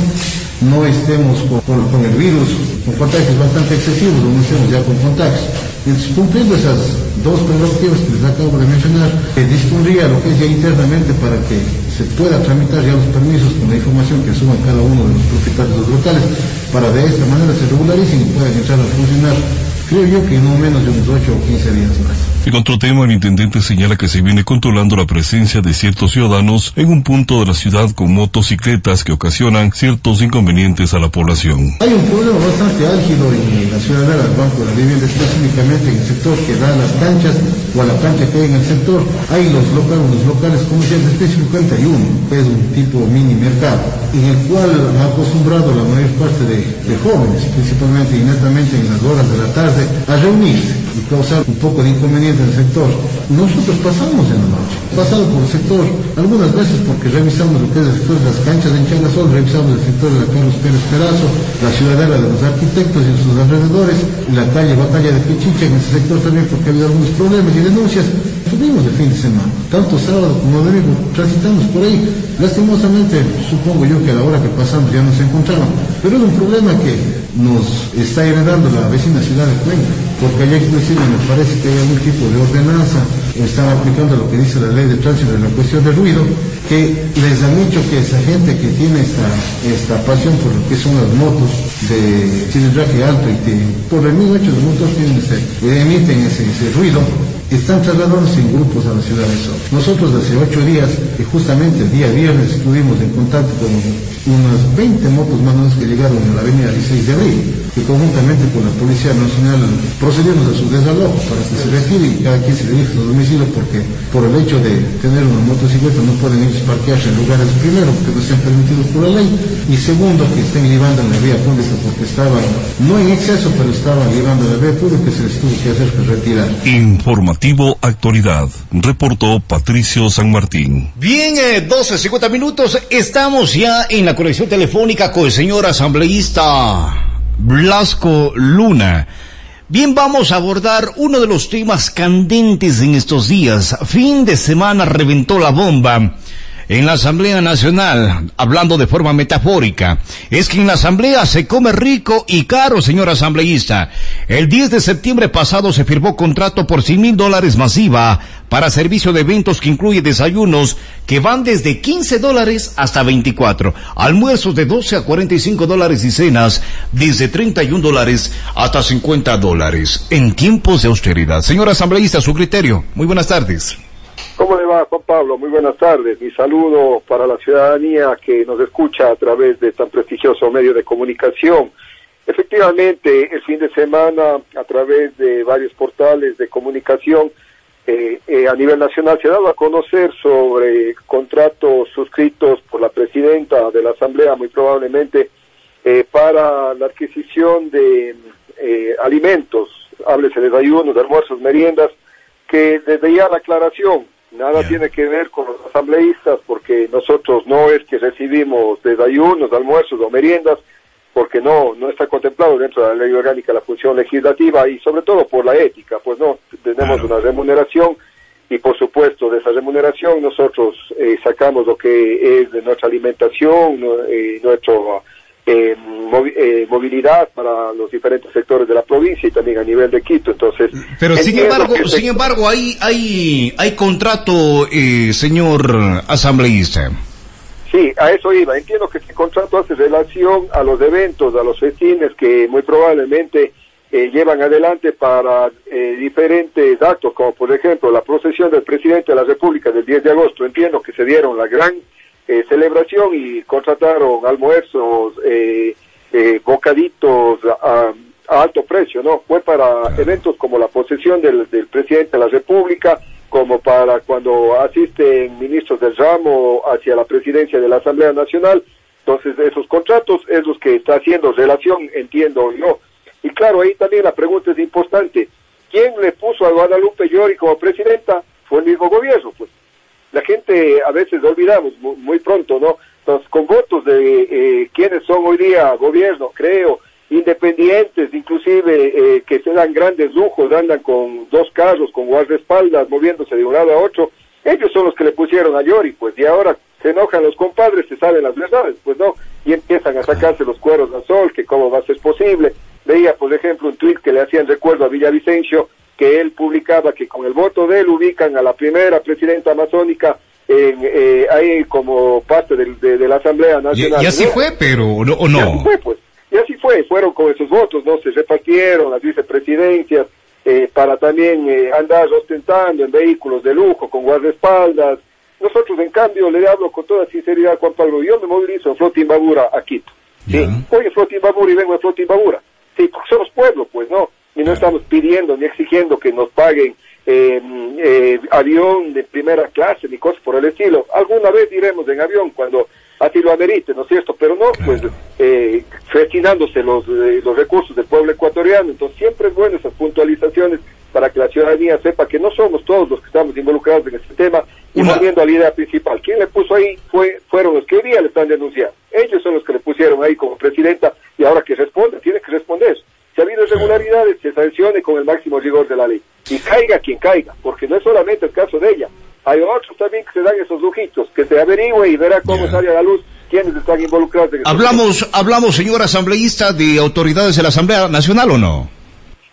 no estemos con, el virus, con contagios bastante excesivos, no estemos ya con contagios. Entonces, cumpliendo esas dos prerrogativas que les acabo de mencionar, eh, dispondría lo que es ya internamente para que se pueda tramitar ya los permisos con la información que suban cada uno de los propietarios de los locales, para de esta manera se regularicen y puedan entrar a funcionar, creo yo que no menos de unos 8 o 15 días más. En otro tema, el intendente señala que se viene controlando la presencia de ciertos ciudadanos en un punto de la ciudad con motocicletas que ocasionan ciertos inconvenientes a la población. Hay un problema bastante álgido en la ciudad del Banco de la Vivienda, específicamente en el sector que da a las canchas o a la cancha que hay en el sector. Hay los locales, los locales comerciales, específicamente hay uno, que es un tipo mini mercado, en el cual ha acostumbrado la mayor parte de, de jóvenes, principalmente y netamente en las horas de la tarde, a reunirse causar un poco de inconveniente en el sector. Nosotros pasamos en la noche, pasado por el sector, algunas veces porque revisamos lo que es el sector de las canchas de Enchagasol, revisamos el sector de la Carlos Pérez Perazo, la ciudadela de los arquitectos y sus alrededores, la calle Batalla de Pichicha, en ese sector también porque ha habido algunos problemas y denuncias. Subimos el fin de semana, tanto sábado como domingo, transitamos por ahí. Lastimosamente, supongo yo que a la hora que pasamos ya nos encontraban, pero es un problema que nos está heredando la vecina ciudad de Cuenca, porque allá me parece que hay algún tipo de ordenanza, están aplicando lo que dice la ley de tránsito en la cuestión del ruido, que les han dicho que esa gente que tiene esta, esta pasión por lo que son las motos de cilindraje alto y que por el mismo hecho de motos tienen ese, emiten ese, ese ruido, están trasladándose en grupos a la ciudad de Sol. Nosotros hace ocho días, y justamente el día viernes, estuvimos en contacto con unas 20 motos más o menos que llegaron a la avenida 16 de abril, que conjuntamente con la Policía Nacional procedimos a su desalojo para que se retire y cada quien se dirija a su domicilio porque por el hecho de tener una motocicleta no pueden ellos parquearse en lugares primero porque no están permitidos por la ley y segundo que estén en la vía pública porque estaban, no en exceso, pero estaban en la vía pública que se les tuvo que hacer que retirar. Informativo Actualidad, reportó Patricio San Martín. Bien, eh, 12, 50 minutos, estamos ya en la conexión telefónica con el señor asambleísta Blasco Luna. Bien, vamos a abordar uno de los temas candentes en estos días. Fin de semana reventó la bomba en la Asamblea Nacional, hablando de forma metafórica, es que en la Asamblea se come rico y caro, señor asambleísta. El 10 de septiembre pasado se firmó contrato por 100 mil dólares masiva para servicio de eventos que incluye desayunos que van desde 15 dólares hasta 24, almuerzos de 12 a 45 dólares y cenas desde 31 dólares hasta 50 dólares en tiempos de austeridad. Señor asambleísta, su criterio. Muy buenas tardes. ¿Cómo le va, Juan Pablo? Muy buenas tardes. Mi saludo para la ciudadanía que nos escucha a través de tan prestigioso medio de comunicación. Efectivamente, el fin de semana, a través de varios portales de comunicación eh, eh, a nivel nacional, se ha dado a conocer sobre contratos suscritos por la presidenta de la Asamblea, muy probablemente, eh, para la adquisición de alimentos, háblese de desayunos, de almuerzos, meriendas, que desde ya la aclaración Nada tiene que ver con los asambleístas porque nosotros no es que recibimos desayunos, almuerzos o meriendas porque no no está contemplado dentro de la ley orgánica la función legislativa y sobre todo por la ética, pues no, tenemos una remuneración y por supuesto de esa remuneración nosotros eh, sacamos lo que es de nuestra alimentación, eh, nuestro eh, eh, movilidad para los diferentes sectores de la provincia y también a nivel de Quito. Entonces, pero sin embargo, sin embargo, hay hay hay contrato, eh, señor asambleísta. Sí, a eso iba. Entiendo que este contrato hace relación a los eventos, a los festines que muy probablemente eh, llevan adelante para eh, diferentes actos, como por ejemplo la procesión del presidente de la República del 10 de agosto. Entiendo que se dieron la gran eh, celebración y contrataron almuerzos, eh, eh, bocaditos a, alto precio, ¿no? Fue para eventos como la posesión del, presidente de la República, como para cuando asisten ministros del ramo hacia la presidencia de la Asamblea Nacional. Entonces, esos contratos es los que está haciendo relación, entiendo yo. Y claro, ahí también la pregunta es importante. ¿Quién le puso a Guadalupe Llori como presidenta? Fue el mismo gobierno, pues a veces olvidamos muy, pronto, ¿no? Entonces, con votos de eh, quienes son hoy día gobierno, creo, independientes, inclusive eh, que se dan grandes lujos, andan con dos carros, con guardaespaldas, moviéndose de un lado a otro, ellos son los que le pusieron a Yori, pues, y ahora se enojan los compadres, se saben las verdades, pues no, y empiezan a sacarse los cueros al sol, que cómo va a ser posible. Veía, por ejemplo, un tweet que le hacían recuerdo a Villavicencio, que él publicaba que con el voto de él ubican a la primera presidenta amazónica en, eh, ahí como parte de, la Asamblea Nacional. Y, así fue, pero o no. Y así fue, pues. Y así fue, fueron con esos votos, ¿no? Se repartieron las vicepresidencias eh, para también eh, andar ostentando en vehículos de lujo, con guardaespaldas. Nosotros, en cambio, le hablo con toda sinceridad, Juan Pablo, yo me movilizo en Flota Imbabura a Quito. Sí, voy en Flota Imbabura y vengo de Flota Imbabura. Sí, porque somos pueblos, pues, ¿no? y no estamos pidiendo ni exigiendo que nos paguen eh, eh, avión de primera clase ni cosas por el estilo. Alguna vez iremos en avión cuando así lo amerite, ¿no es cierto? Pero no, pues, eh, los, eh, los recursos del pueblo ecuatoriano. Entonces, siempre es bueno esas puntualizaciones para que la ciudadanía sepa que no somos todos los que estamos involucrados en este tema y volviendo a la idea principal. Quien le puso ahí fue, fueron los que hoy día le están denunciando. Ellos son los que le pusieron ahí como presidenta y ahora que responde, tiene que responder. Si ha habido irregularidades, se sancione con el máximo rigor de la ley. Y caiga quien caiga, porque no es solamente el caso de ella. Hay otros también que se dan esos lujitos, que se averigüe y verá cómo sale a la luz quiénes están involucrados. En hablamos, hablamos, señor asambleísta, de autoridades de la Asamblea Nacional o no?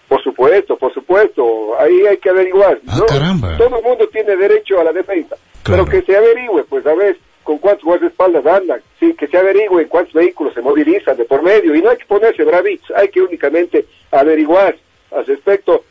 Por supuesto, por supuesto. Ahí hay que averiguar. Ah, caramba. Todo el mundo tiene derecho a la defensa. Pero que se averigüe, pues a ver con cuántos guardaespaldas andan, sí, que se averigüen cuántos vehículos se movilizan de por medio, y no hay que ponerse bravitos, hay que únicamente averiguar al respecto,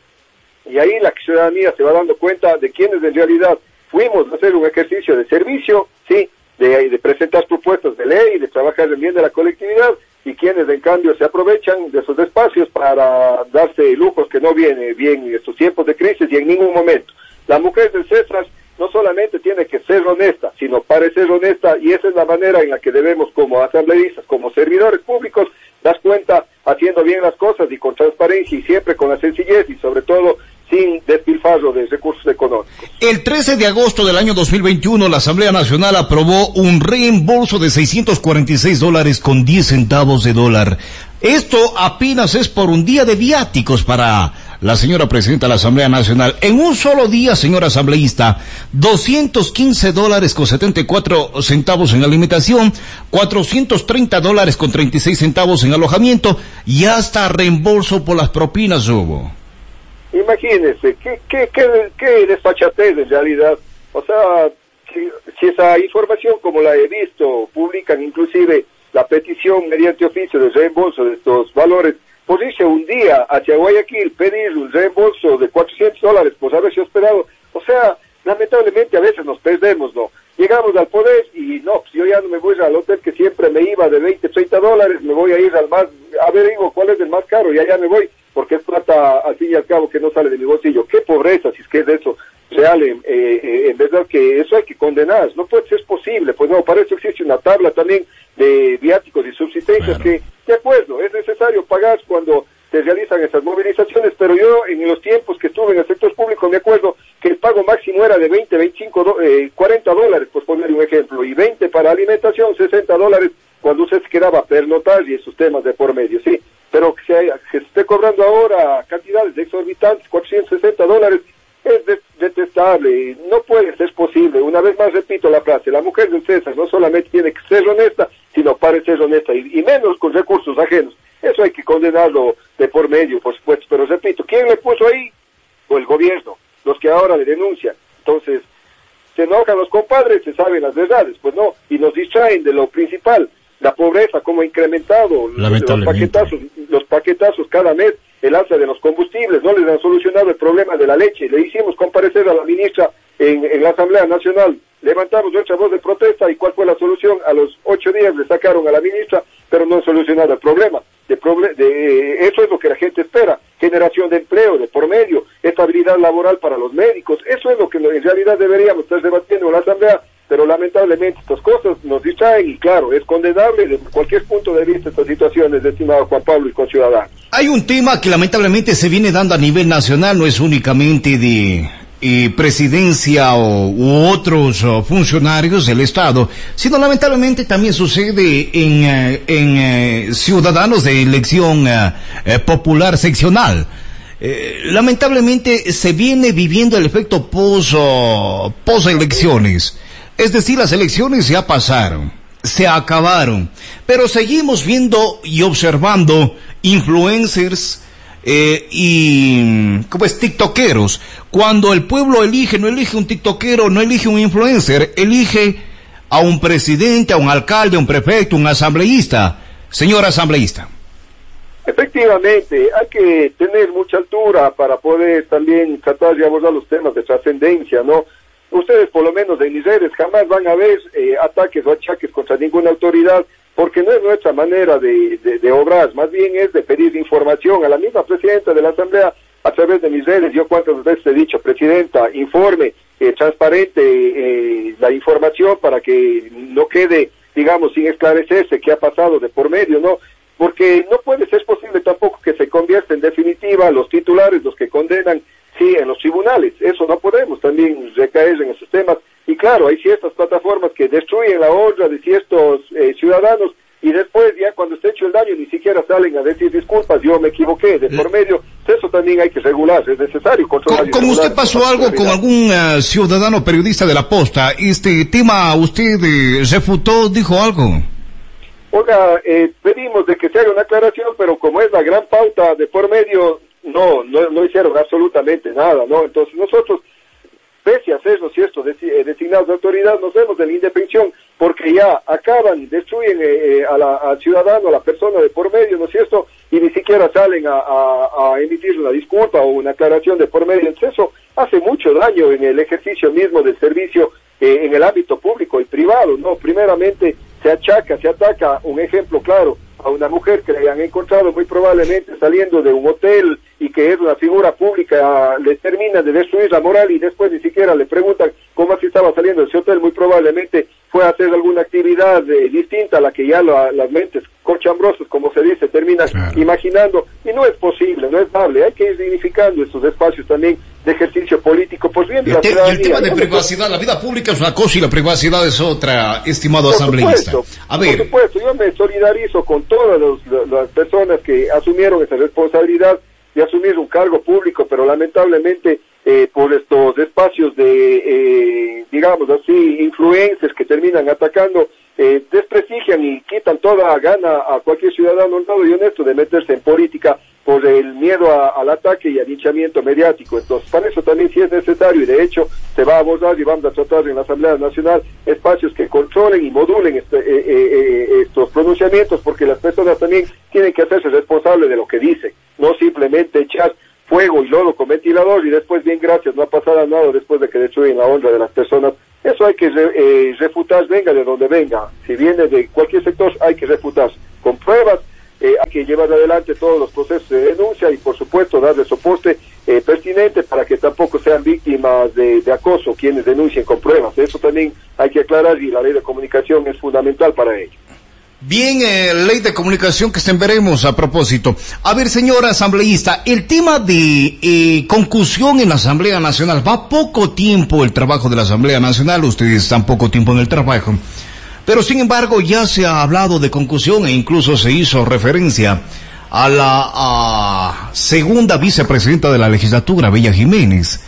y ahí la ciudadanía se va dando cuenta de quiénes en realidad fuimos a hacer un ejercicio de servicio, sí, de, de presentar propuestas de ley, de trabajar en bien de la colectividad, y quienes en cambio se aprovechan de esos espacios para darse lujos que no vienen bien en estos tiempos de crisis y en ningún momento. La mujer del César no solamente tiene que ser honesta, sino parecer honesta y esa es la manera en la que debemos como asambleístas, como servidores públicos, dar cuenta haciendo bien las cosas y con transparencia y siempre con la sencillez y sobre todo sin despilfarro de recursos económicos. El 13 de agosto del año 2021, la Asamblea Nacional aprobó un reembolso de 646 dólares con 10 centavos de dólar. Esto apenas es por un día de viáticos para la señora presidenta de la Asamblea Nacional. En un solo día, señora asambleísta, 215 dólares con 74 centavos en alimentación, 430 dólares con 36 centavos en alojamiento y hasta reembolso por las propinas hubo. Imagínense, ¿qué, qué, qué, qué despachatez en realidad? O sea, si, si, esa información, como la he visto, publican inclusive la petición mediante oficio de reembolso de estos valores, irse un día hacia Guayaquil, pedir un reembolso de 400 dólares por haberse hospedado. O sea, lamentablemente a veces nos perdemos, ¿no? Llegamos al poder y no, pues yo ya no me voy al hotel que siempre me iba de 20, 30 dólares, me voy a ir al más, a ver, digo, ¿cuál es el más caro? Y allá me voy porque es plata al fin y al cabo que no sale de mi bolsillo. Qué pobreza, si es que es eso real, eh, eh, en verdad que eso hay que condenar, no puede ser posible, pues no, para eso existe una tabla también de viáticos y subsistencias que, de acuerdo, es necesario pagar cuando se realizan esas movilizaciones, pero yo en los tiempos que estuve en el sector público me acuerdo que el pago máximo era de 20, 25, eh, 40 dólares, pues poner un ejemplo, y 20 para alimentación, 60 dólares cuando usted se quedaba pernotar y esos temas de por medio, sí, pero que se, que se esté cobrando ahora cantidades exorbitantes, 460 dólares, es detestable, no puede ser posible. Una vez más repito la frase, la mujer del César no solamente tiene que ser honesta, sino para ser honesta, y, y, menos con recursos ajenos. Eso hay que condenarlo de por medio, por supuesto, pero repito, ¿quién le puso ahí? O el gobierno, los que ahora le denuncian. Entonces, se enojan los compadres, se saben las verdades, pues no, y nos distraen de lo principal, la pobreza, como ha incrementado, los paquetazos, los paquetazos cada mes, el alza de los combustibles, no les han solucionado el problema de la leche. Le hicimos comparecer a la ministra en, en, la Asamblea Nacional, levantamos nuestra voz de protesta y cuál fue la solución. A los ocho días le sacaron a la ministra, pero no han solucionado el problema. De proble de, eso es lo que la gente espera, generación de empleo, de por medio, estabilidad laboral para los médicos. Eso es lo que en realidad deberíamos estar debatiendo en la Asamblea pero lamentablemente estas cosas nos distraen y claro, es condenable desde cualquier punto de vista estas situaciones, estimado Juan Pablo y conciudadanos. Hay un tema que lamentablemente se viene dando a nivel nacional, no es únicamente de eh, presidencia o, u otros uh, funcionarios del Estado, sino lamentablemente también sucede en, en uh, ciudadanos de elección popular seccional. Eh, lamentablemente se viene viviendo el efecto pos, pos elecciones. Es decir, las elecciones ya pasaron, se acabaron, pero seguimos viendo y observando influencers eh, y, como es, tiktokeros. Cuando el pueblo elige, no elige un tiktokero, no elige un influencer, elige a un presidente, a un alcalde, a un prefecto, un asambleísta. Señor asambleísta. Efectivamente, hay que tener mucha altura para poder también tratar de abordar los temas de trascendencia, ¿no? Ustedes por lo menos en mis redes jamás van a ver eh, ataques o achaques contra ninguna autoridad, porque no es nuestra manera de, de, de, obrar, más bien es de pedir información a la misma presidenta de la Asamblea a través de mis redes. Yo cuántas veces he dicho, presidenta, informe, eh, transparente eh, la información para que no quede, digamos, sin esclarecerse qué ha pasado de por medio, ¿no? Porque no puede ser posible tampoco que se convierta en definitiva los titulares, los que condenan sí, en los tribunales. Eso no podemos también recaer en esos temas. Y claro, hay ciertas plataformas que destruyen la honra de ciertos eh, ciudadanos y después ya cuando esté hecho el daño ni siquiera salen a decir disculpas, yo me equivoqué, de por medio, eso también hay que regular, es necesario controlar. ¿Cómo usted pasó algo con algún uh, ciudadano periodista de la posta? ¿Este tema usted eh, refutó, dijo algo? Oiga, eh, pedimos de que se haga una aclaración, pero como es la gran pauta de por medio, no, no, no hicieron absolutamente nada, ¿no? Entonces nosotros, pese a ser, ¿no es cierto?, eh, designados de autoridad, nos vemos de la indefensión porque ya acaban, destruyen eh, eh, a la, al ciudadano, a la persona de por medio, ¿no es cierto?, y ni siquiera salen a, emitir una disculpa o una aclaración de por medio. Entonces eso hace mucho daño en el ejercicio mismo del servicio eh, en el ámbito público y privado, ¿no? Primeramente se achaca, se ataca, un ejemplo claro, a una mujer que le han encontrado muy probablemente saliendo de un hotel y que es una figura pública le termina de destruir la moral y después ni siquiera le preguntan cómo así estaba saliendo ese hotel, muy probablemente fue a hacer alguna actividad eh, distinta a la que ya las mentes cochambrosas, como se dice, terminan imaginando, y no es posible, no es dable, hay que ir dignificando estos espacios también de ejercicio político, pues bien, el, tema de privacidad, la vida pública es una cosa y la privacidad es otra, estimado por asambleísta. a ver. Por supuesto, yo me solidarizo con todas las personas que asumieron esa responsabilidad de asumir un cargo público, pero lamentablemente eh, por estos espacios de, eh, digamos así, influencias que terminan atacando, eh, desprestigian y quitan toda gana a cualquier ciudadano honrado y honesto de meterse en política por el miedo al ataque y al hinchamiento mediático. Entonces, para eso también sí es necesario y de hecho se va a abordar y vamos a tratar en la Asamblea Nacional espacios que controlen y modulen este, estos pronunciamientos porque las personas también tienen que hacerse responsables de lo que dicen, no simplemente echar fuego y lodo con ventilador y después bien gracias, no ha pasado nada después de que destruyen la honra de las personas. Eso hay que eh, refutar, venga de donde venga. Si viene de cualquier sector, hay que refutar con pruebas, eh, hay que llevar adelante todos los procesos de denuncia y por supuesto darle soporte eh, pertinente para que tampoco sean víctimas de, acoso quienes denuncien con pruebas. Eso también hay que aclarar y la ley de comunicación es fundamental para ello. Bien, eh, ley de comunicación que veremos a propósito. A ver, señora asambleísta, el tema de eh, concusión en la Asamblea Nacional, va poco tiempo el trabajo de la Asamblea Nacional, ustedes están poco tiempo en el trabajo, pero sin embargo ya se ha hablado de concusión e incluso se hizo referencia a la segunda vicepresidenta de la legislatura, Bella Jiménez,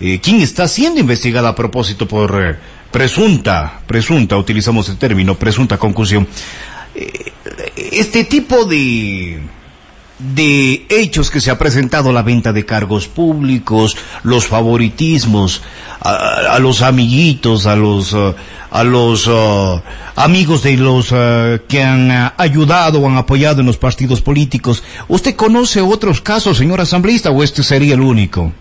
eh, quien está siendo investigada a propósito por eh, presunta, presunta, utilizamos el término, presunta concusión. Eh, este tipo de de hechos que se ha presentado la venta de cargos públicos, los favoritismos a, los amiguitos, a los uh, a los uh, amigos de los uh, que han ayudado o han apoyado en los partidos políticos. ¿Usted conoce otros casos, señor asambleísta, o este sería el único?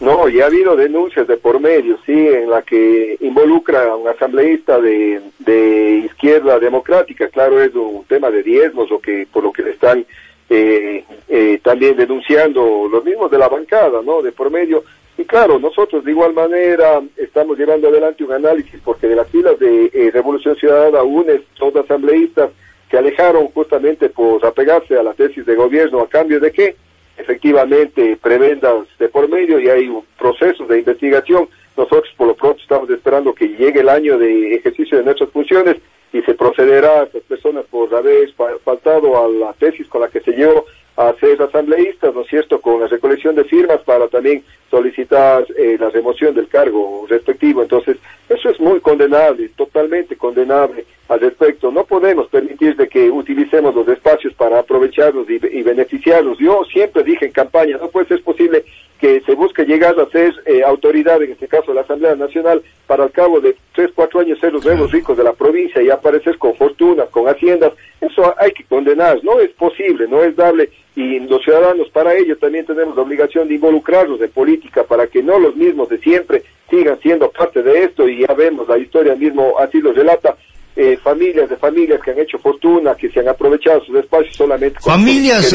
No, ya ha habido denuncias de por medio, sí, en la que involucra a un asambleísta de, de izquierda democrática. Claro, es un tema de diezmos, o que por lo que le están eh, eh, también denunciando los mismos de la bancada, ¿no? De por medio. Y claro, nosotros de igual manera estamos llevando adelante un análisis, porque de las filas de eh, Revolución Ciudadana, UNES, son asambleístas que alejaron justamente por apegarse a la tesis de gobierno, a cambio de qué? efectivamente prebendas de por medio y hay un proceso de investigación. Nosotros por lo pronto estamos esperando que llegue el año de ejercicio de nuestras funciones y se procederá a estas personas por haber faltado a la tesis con la que se llevó a ser asambleístas, ¿no es cierto?, con la recolección de firmas para también solicitar eh, la remoción del cargo respectivo. Entonces, eso es muy condenable, totalmente condenable al respecto. No podemos permitir de que utilicemos los espacios para aprovecharlos y, y beneficiarlos. Yo siempre dije en campaña, no puede ser posible que se busque llegar a ser eh, autoridad, en este caso la Asamblea Nacional, para al cabo de tres, cuatro años ser los nuevos ricos de la provincia y aparecer con fortunas, con haciendas. Eso hay que condenar, no es posible, no es dable y los ciudadanos para ello también tenemos la obligación de involucrarnos en política para que no los mismos de siempre sigan siendo parte de esto y ya vemos la historia mismo así lo relata eh, familias de familias que han hecho fortuna que se han aprovechado sus espacios solamente familias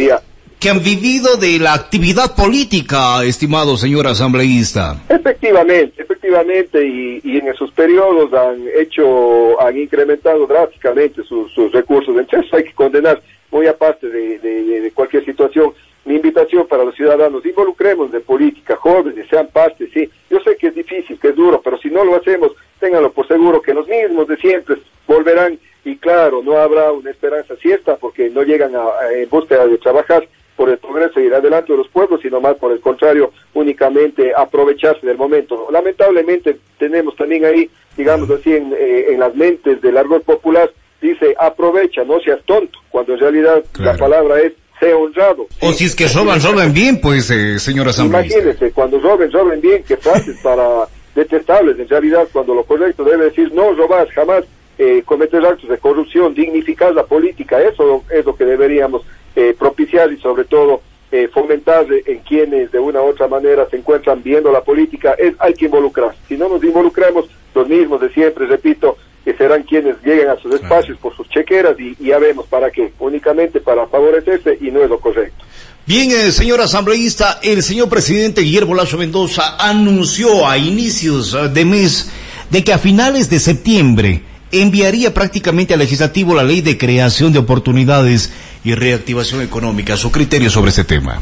que han vivido de la actividad política, estimado señor asambleísta. Efectivamente, efectivamente, y, en esos periodos han hecho, han incrementado drásticamente sus, recursos. Entonces hay que condenar, muy aparte de, de, cualquier situación, mi invitación para los ciudadanos, involucremos de política, jóvenes, sean parte, sí. Yo sé que es difícil, que es duro, pero si no lo hacemos, ténganlo por seguro que los mismos de siempre volverán y claro, no habrá una esperanza cierta porque no llegan a, en búsqueda de trabajar por el progreso y ir adelante de los pueblos, sino más por el contrario, únicamente aprovecharse del momento. Lamentablemente tenemos también ahí, digamos así, en, eh, las mentes del árbol popular, dice aprovecha, no seas tonto, cuando en realidad la palabra es sea honrado. O si es que roban, roben bien, pues, eh, señora Imagínese, cuando roben, roben bien, que frases para detestables, en realidad, cuando lo correcto debe decir no robas jamás, eh, cometer actos de corrupción, dignificar la política, eso es lo que deberíamos eh, propiciar y sobre todo eh, fomentar en quienes de una u otra manera se encuentran viendo la política, es, hay que involucrar. Si no nos involucramos, los mismos de siempre, repito, que serán quienes lleguen a sus espacios por sus chequeras y, ya vemos para qué, únicamente para favorecerse y no es lo correcto. Bien, eh, señor asambleísta, el señor presidente Guillermo Lazo Mendoza anunció a inicios eh, de mes de que a finales de septiembre enviaría prácticamente al legislativo la ley de creación de oportunidades y reactivación económica. Su criterio sobre ese tema.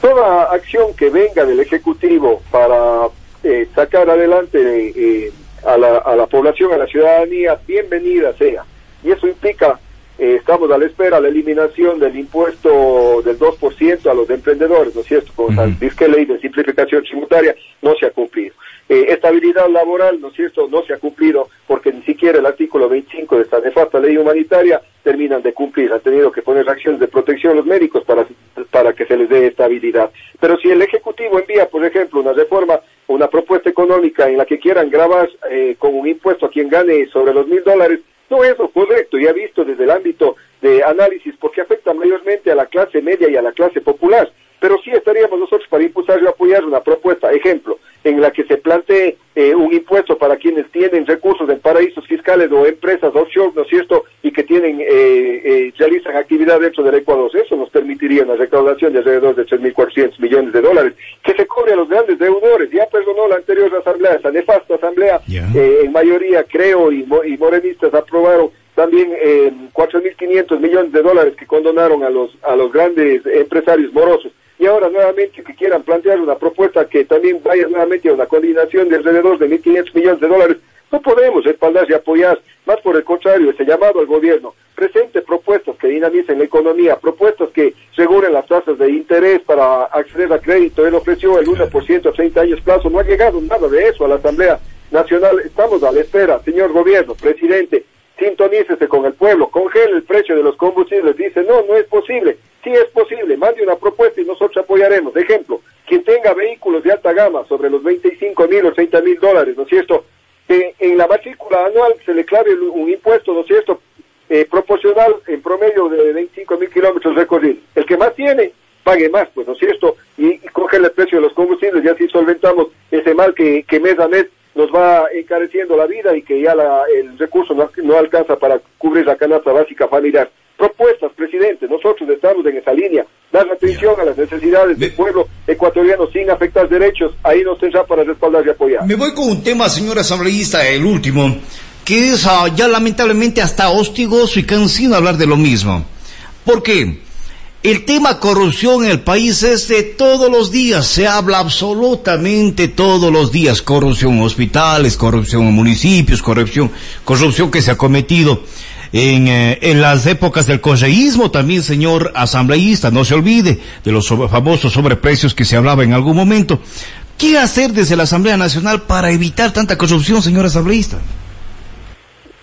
Toda acción que venga del Ejecutivo para eh, sacar adelante eh, a, la, a la población, a la ciudadanía, bienvenida sea. Y eso implica eh, estamos a la espera la eliminación del impuesto del 2% a los emprendedores, ¿no es cierto? Con la disque ley de simplificación tributaria no se ha cumplido. Eh, estabilidad laboral, ¿no es cierto?, no se ha cumplido porque ni siquiera el artículo 25 de esta nefasta ley humanitaria terminan de cumplir. Han tenido que poner acciones de protección a los médicos para, para que se les dé estabilidad. Pero si el Ejecutivo envía, por ejemplo, una reforma, una propuesta económica en la que quieran grabar eh, con un impuesto a quien gane sobre los mil dólares, no es lo correcto, ya visto desde el ámbito de análisis, porque afecta mayormente a la clase media y a la clase popular. Pero sí estaríamos nosotros para impulsar y apoyar una propuesta, ejemplo, en la que se plantee eh, un impuesto para quienes tienen recursos en paraísos fiscales o empresas offshore, ¿no es cierto?, y que tienen, eh, eh, realizan actividad dentro del Ecuador. Eso nos permitiría una recaudación de alrededor de 3.400 millones de dólares, que se cobre a los grandes deudores. Ya perdonó la anterior asamblea, esa nefasta asamblea, en mayoría, creo, y, y morenistas aprobaron también eh, 4.500 millones de dólares que condonaron a los, a los grandes empresarios morosos y ahora nuevamente que quieran plantear una propuesta que también vaya nuevamente a una coordinación de alrededor de 1.500 millones de dólares, no podemos respaldar y apoyar, más por el contrario, ese llamado al gobierno, presente propuestas que dinamicen la economía, propuestas que regulen las tasas de interés para acceder a crédito, él ofreció el 1% a 30 años plazo, no ha llegado nada de eso a la Asamblea Nacional, estamos a la espera, señor gobierno, presidente, sintonícese con el pueblo, congele el precio de los combustibles, dice, no, no es posible, es posible, mande una propuesta y nosotros apoyaremos. Ejemplo, quien tenga vehículos de alta gama sobre los 25 mil o 30 mil dólares, ¿no es cierto? Que en la matrícula anual se le clave un impuesto, ¿no es cierto? Eh, proporcional en promedio de 25 mil kilómetros recorridos. El que más tiene, pague más, pues, ¿no es cierto? Y, y el precio de los combustibles y así solventamos ese mal que, que mes a mes nos va encareciendo la vida y que ya el recurso no, alcanza para cubrir la canasta básica familiar. Propuestas, presidente, nosotros estamos en esa línea, dar atención a las necesidades del pueblo ecuatoriano sin afectar derechos, ahí nos tendrá para respaldar y apoyar. Me voy con un tema, señor asambleísta, el último, que es ah, ya lamentablemente hasta hostigoso y cansino hablar de lo mismo. ¿Por qué? El tema corrupción en el país es de todos los días, se habla absolutamente todos los días, corrupción en hospitales, corrupción en municipios, corrupción, corrupción que se ha cometido en, eh, en las épocas del correísmo también, señor asambleísta, no se olvide de los famosos sobreprecios que se hablaba en algún momento. ¿Qué hacer desde la Asamblea Nacional para evitar tanta corrupción, señor asambleísta?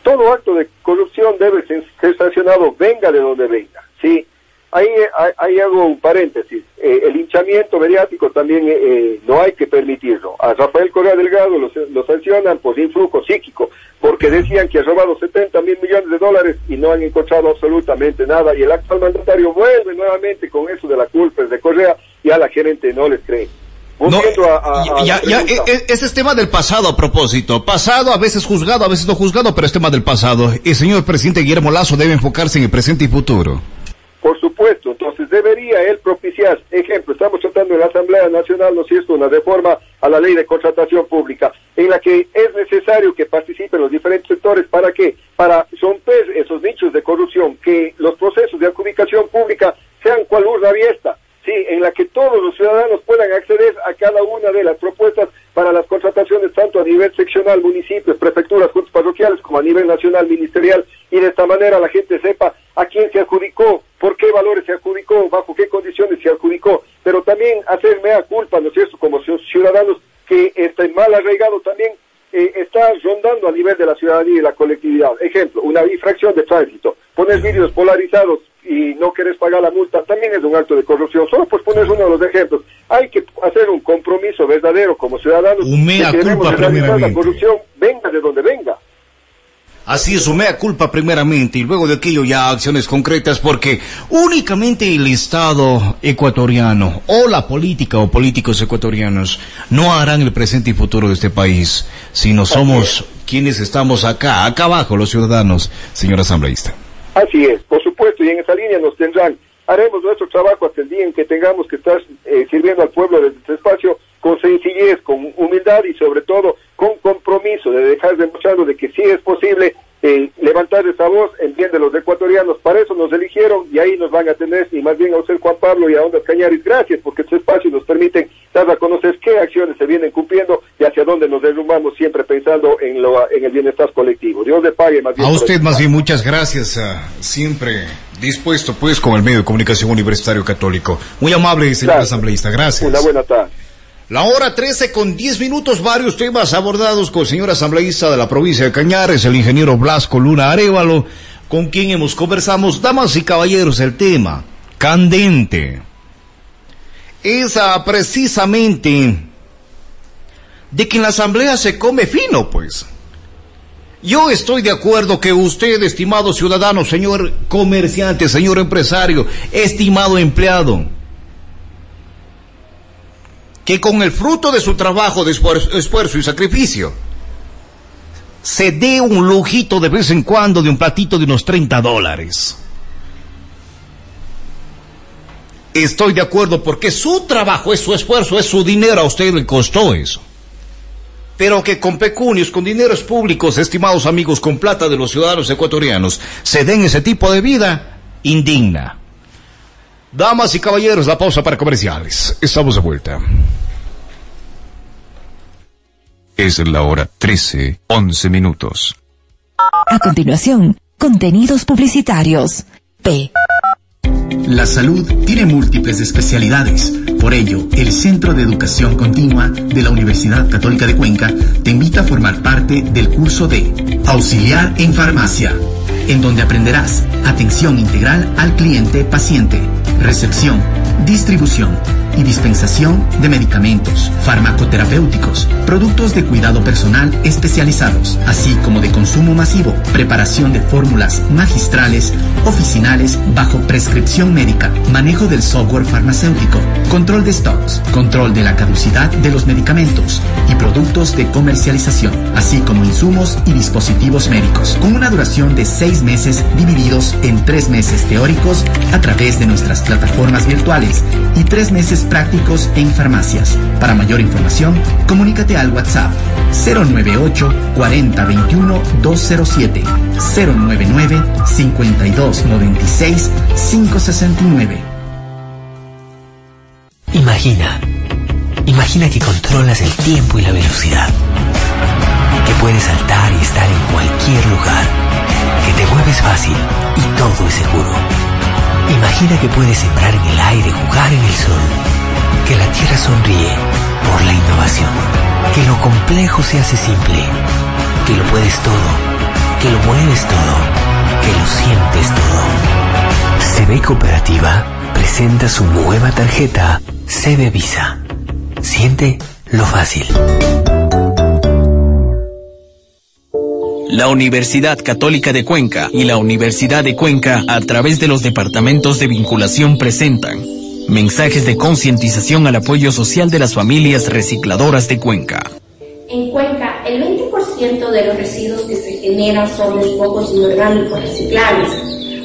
Todo acto de corrupción debe ser sancionado, venga de donde venga, ¿sí? Ahí, ahí, hago un paréntesis. Eh, el hinchamiento mediático también eh, eh, no hay que permitirlo. A Rafael Correa Delgado lo, sancionan por influjo psíquico, porque decían que ha robado 70 mil millones de dólares y no han encontrado absolutamente nada. Y el actual mandatario vuelve nuevamente con eso de la culpa de Correa y a la gerente no les cree. No, ya, ya, ese es tema del pasado a propósito. Pasado, a veces juzgado, a veces no juzgado, pero es tema del pasado. El señor presidente Guillermo Lazo debe enfocarse en el presente y futuro. Entonces debería él propiciar, ejemplo, estamos tratando en la Asamblea Nacional, ¿no es cierto?, una reforma a la ley de contratación pública, en la que es necesario que participen los diferentes sectores, ¿para qué? Para romper esos nichos de corrupción, que los procesos de adjudicación pública sean cual urna abierta, sí, en la que todos los ciudadanos puedan acceder a cada una de las propuestas para las contrataciones, tanto a nivel seccional, municipios, prefecturas, juntos parroquiales, como a nivel nacional, ministerial, y de esta manera la gente sepa a quién se adjudicó, por qué valores se adjudicó, bajo qué condiciones se adjudicó, pero también hacer mea culpa, ¿no es cierto?, como ciudadanos que está mal arraigado también eh, está rondando a nivel de la ciudadanía y la colectividad. Ejemplo, una infracción de tránsito, poner vídeos polarizados y no querés pagar la multa, también es un acto de corrupción. Solo pues pones uno de los ejemplos. Hay que hacer un compromiso verdadero como ciudadanos. Un mea culpa La corrupción venga de donde venga. Así es, mea culpa primeramente y luego de aquello ya acciones concretas porque únicamente el Estado ecuatoriano o la política o políticos ecuatorianos no harán el presente y futuro de este país, sino somos quienes estamos acá, acá abajo, los ciudadanos, señor asambleísta. Así es, por supuesto, y en esa línea nos tendrán haremos nuestro trabajo hasta el día en que tengamos que estar eh, sirviendo al pueblo desde este espacio con sencillez, con humildad y sobre todo con compromiso de dejar demostrado de que sí es posible eh, levantar esa voz en bien de los ecuatorianos. Para eso nos eligieron y ahí nos van a tener, y más bien a usted Juan Pablo y a Ondas Cañaris, gracias porque este espacio nos permite dar a conocer qué acciones se vienen cumpliendo y hacia dónde nos derrumbamos siempre pensando en, lo, en el bienestar colectivo. Dios le pague más bien. A usted más bien muchas gracias, ah, siempre dispuesto pues con el medio de comunicación universitario católico. Muy amable, señor asambleísta, gracias. Una buena tarde. La hora 13 con 10 minutos, varios temas abordados con el señor asambleísta de la provincia de Cañares, el ingeniero Blasco Luna Arevalo, con quien hemos conversado, damas y caballeros, el tema candente. Es precisamente de que en la asamblea se come fino, pues. Yo estoy de acuerdo que usted, estimado ciudadano, señor comerciante, señor empresario, estimado empleado, que con el fruto de su trabajo, de esfuerzo y sacrificio, se dé un lujito de vez en cuando de un platito de unos 30 dólares. Estoy de acuerdo porque su trabajo es su esfuerzo, es su dinero, a usted le costó eso. Pero que con pecunios, con dineros públicos, estimados amigos, con plata de los ciudadanos ecuatorianos, se den ese tipo de vida, indigna. Damas y caballeros, la pausa para comerciales. Estamos de vuelta. Es la hora 13, 11 minutos. A continuación, contenidos publicitarios. P. La salud tiene múltiples especialidades. Por ello, el Centro de Educación Continua de la Universidad Católica de Cuenca te invita a formar parte del curso de Auxiliar en Farmacia, en donde aprenderás atención integral al cliente paciente, recepción, distribución, y dispensación de medicamentos, farmacoterapéuticos, productos de cuidado personal especializados, así como de consumo masivo, preparación de fórmulas magistrales, oficinales bajo prescripción médica, manejo del software farmacéutico, control de stocks, control de la caducidad de los medicamentos y productos de comercialización, así como insumos y dispositivos médicos, con una duración de seis meses divididos en tres meses teóricos a través de nuestras plataformas virtuales y tres meses prácticos en farmacias. Para mayor información, comunícate al WhatsApp 098 40 21 207 099 52 96 569. Imagina, imagina que controlas el tiempo y la velocidad, que puedes saltar y estar en cualquier lugar, que te mueves fácil y todo es seguro. Imagina que puedes sembrar en el aire, jugar en el sol que la Tierra sonríe por la innovación. Que lo complejo se hace simple. Que lo puedes todo. Que lo mueves todo. Que lo sientes todo. CB Cooperativa presenta su nueva tarjeta CB Visa. Siente lo fácil. La Universidad Católica de Cuenca y la Universidad de Cuenca, a través de los departamentos de vinculación, presentan Mensajes de concientización al apoyo social de las familias recicladoras de Cuenca. En Cuenca, el 20% de los residuos que se generan son despojos inorgánicos reciclables.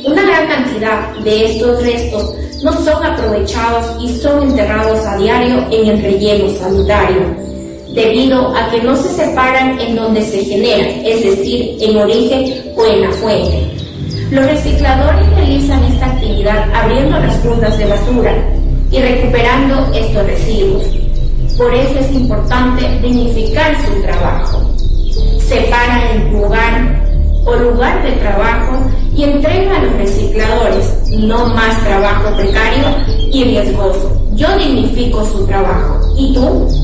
Una gran cantidad de estos restos no son aprovechados y son enterrados a diario en el relleno sanitario, debido a que no se separan en donde se generan, es decir, en origen o en la fuente. Los recicladores realizan esta actividad abriendo las fundas de basura y recuperando estos residuos. Por eso es importante dignificar su trabajo. Separan el lugar o lugar de trabajo y entrega a los recicladores no más trabajo precario y riesgoso. Yo dignifico su trabajo. ¿Y tú?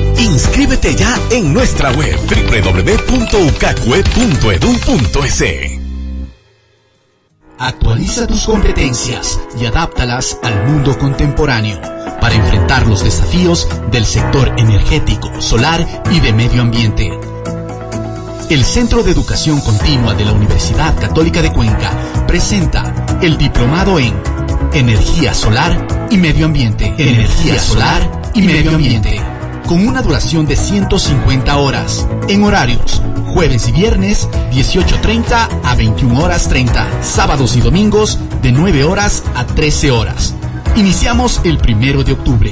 Inscríbete ya en nuestra web www.ucacue.edu.es Actualiza tus competencias y adáptalas al mundo contemporáneo para enfrentar los desafíos del sector energético, solar y de medio ambiente. El Centro de Educación Continua de la Universidad Católica de Cuenca presenta el Diplomado en Energía Solar y Medio Ambiente. Energía Solar y Medio Ambiente. Con una duración de 150 horas. En horarios jueves y viernes 18.30 a 21 horas 30, sábados y domingos de 9 horas a 13 horas. Iniciamos el primero de octubre.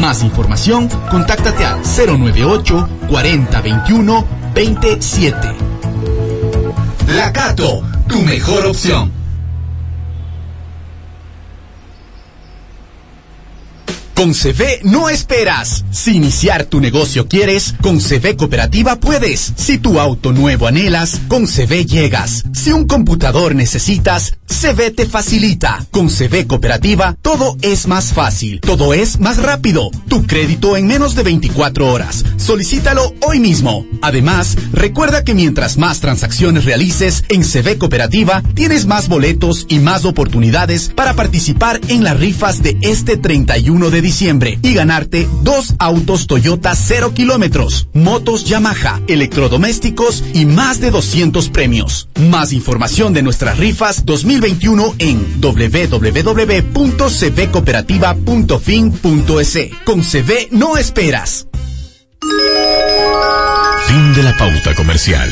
Más información, contáctate al 098 40 21 27. Lacato, tu mejor opción. Con CV no esperas. Si iniciar tu negocio quieres, con CV Cooperativa puedes. Si tu auto nuevo anhelas, con CV llegas. Si un computador necesitas, CV te facilita. Con CV Cooperativa, todo es más fácil, todo es más rápido. Tu crédito en menos de 24 horas. Solicítalo hoy mismo. Además, recuerda que mientras más transacciones realices en CV Cooperativa, tienes más boletos y más oportunidades para participar en las rifas de este 31 de diciembre y ganarte dos autos Toyota 0 kilómetros, motos Yamaha, electrodomésticos y más de 200 premios. Más información de nuestras rifas 2021 en www.cvcooperativa.fin.es. Con CV no esperas. Fin de la pauta comercial.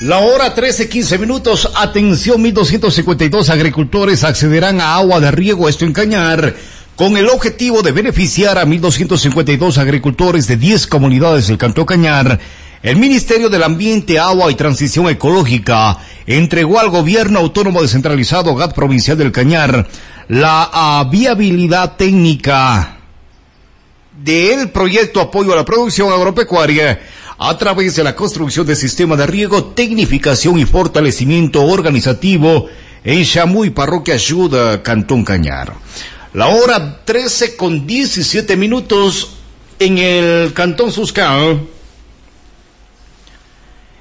La hora 13, 15 minutos. Atención, 1252 agricultores accederán a agua de riego, esto en Cañar, con el objetivo de beneficiar a 1252 agricultores de 10 comunidades del Canto Cañar. El Ministerio del Ambiente, Agua y Transición Ecológica entregó al Gobierno Autónomo Descentralizado GAT Provincial del Cañar la viabilidad técnica del proyecto Apoyo a la Producción Agropecuaria a través de la construcción de sistema de riego, tecnificación y fortalecimiento organizativo en Chamuy, Parroquia Ayuda, Cantón Cañar. La hora 13 con 17 minutos en el Cantón Suscal.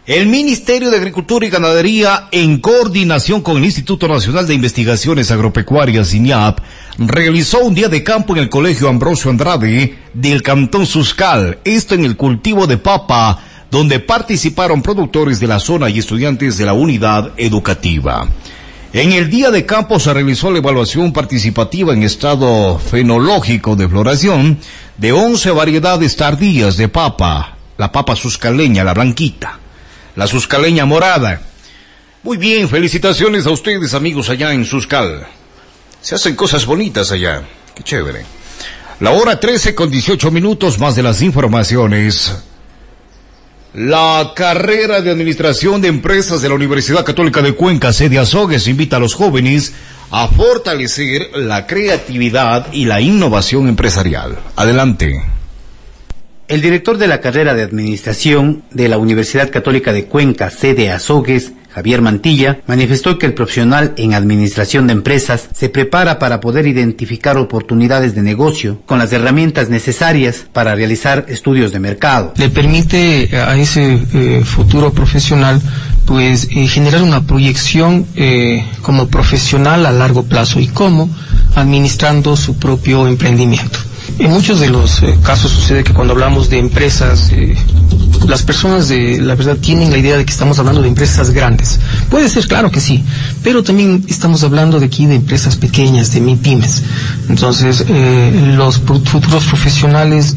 El Ministerio de Agricultura y Ganadería, en coordinación con el Instituto Nacional de Investigaciones Agropecuarias, INIAP, realizó un día de campo en el Colegio Ambrosio Andrade del Cantón Suscal, esto en el cultivo de papa, donde participaron productores de la zona y estudiantes de la unidad educativa. En el día de campo se realizó la evaluación participativa en estado fenológico de floración de 11 variedades tardías de papa, la papa suscaleña, la blanquita la Suscaleña Morada. Muy bien, felicitaciones a ustedes amigos allá en Suscal. Se hacen cosas bonitas allá. Qué chévere. La hora 13 con 18 minutos más de las informaciones. La carrera de Administración de Empresas de la Universidad Católica de Cuenca, sede Azogues, invita a los jóvenes a fortalecer la creatividad y la innovación empresarial. Adelante. El director de la carrera de Administración de la Universidad Católica de Cuenca, sede Azogues, Javier Mantilla, manifestó que el profesional en Administración de Empresas se prepara para poder identificar oportunidades de negocio con las herramientas necesarias para realizar estudios de mercado. Le permite a ese eh, futuro profesional pues eh, generar una proyección eh, como profesional a largo plazo y cómo administrando su propio emprendimiento. En muchos de los casos sucede que cuando hablamos de empresas, las personas de la verdad tienen la idea de que estamos hablando de empresas grandes. Puede ser, claro que sí, pero también estamos hablando de aquí de empresas pequeñas, de pymes. Entonces, eh, los futuros profesionales,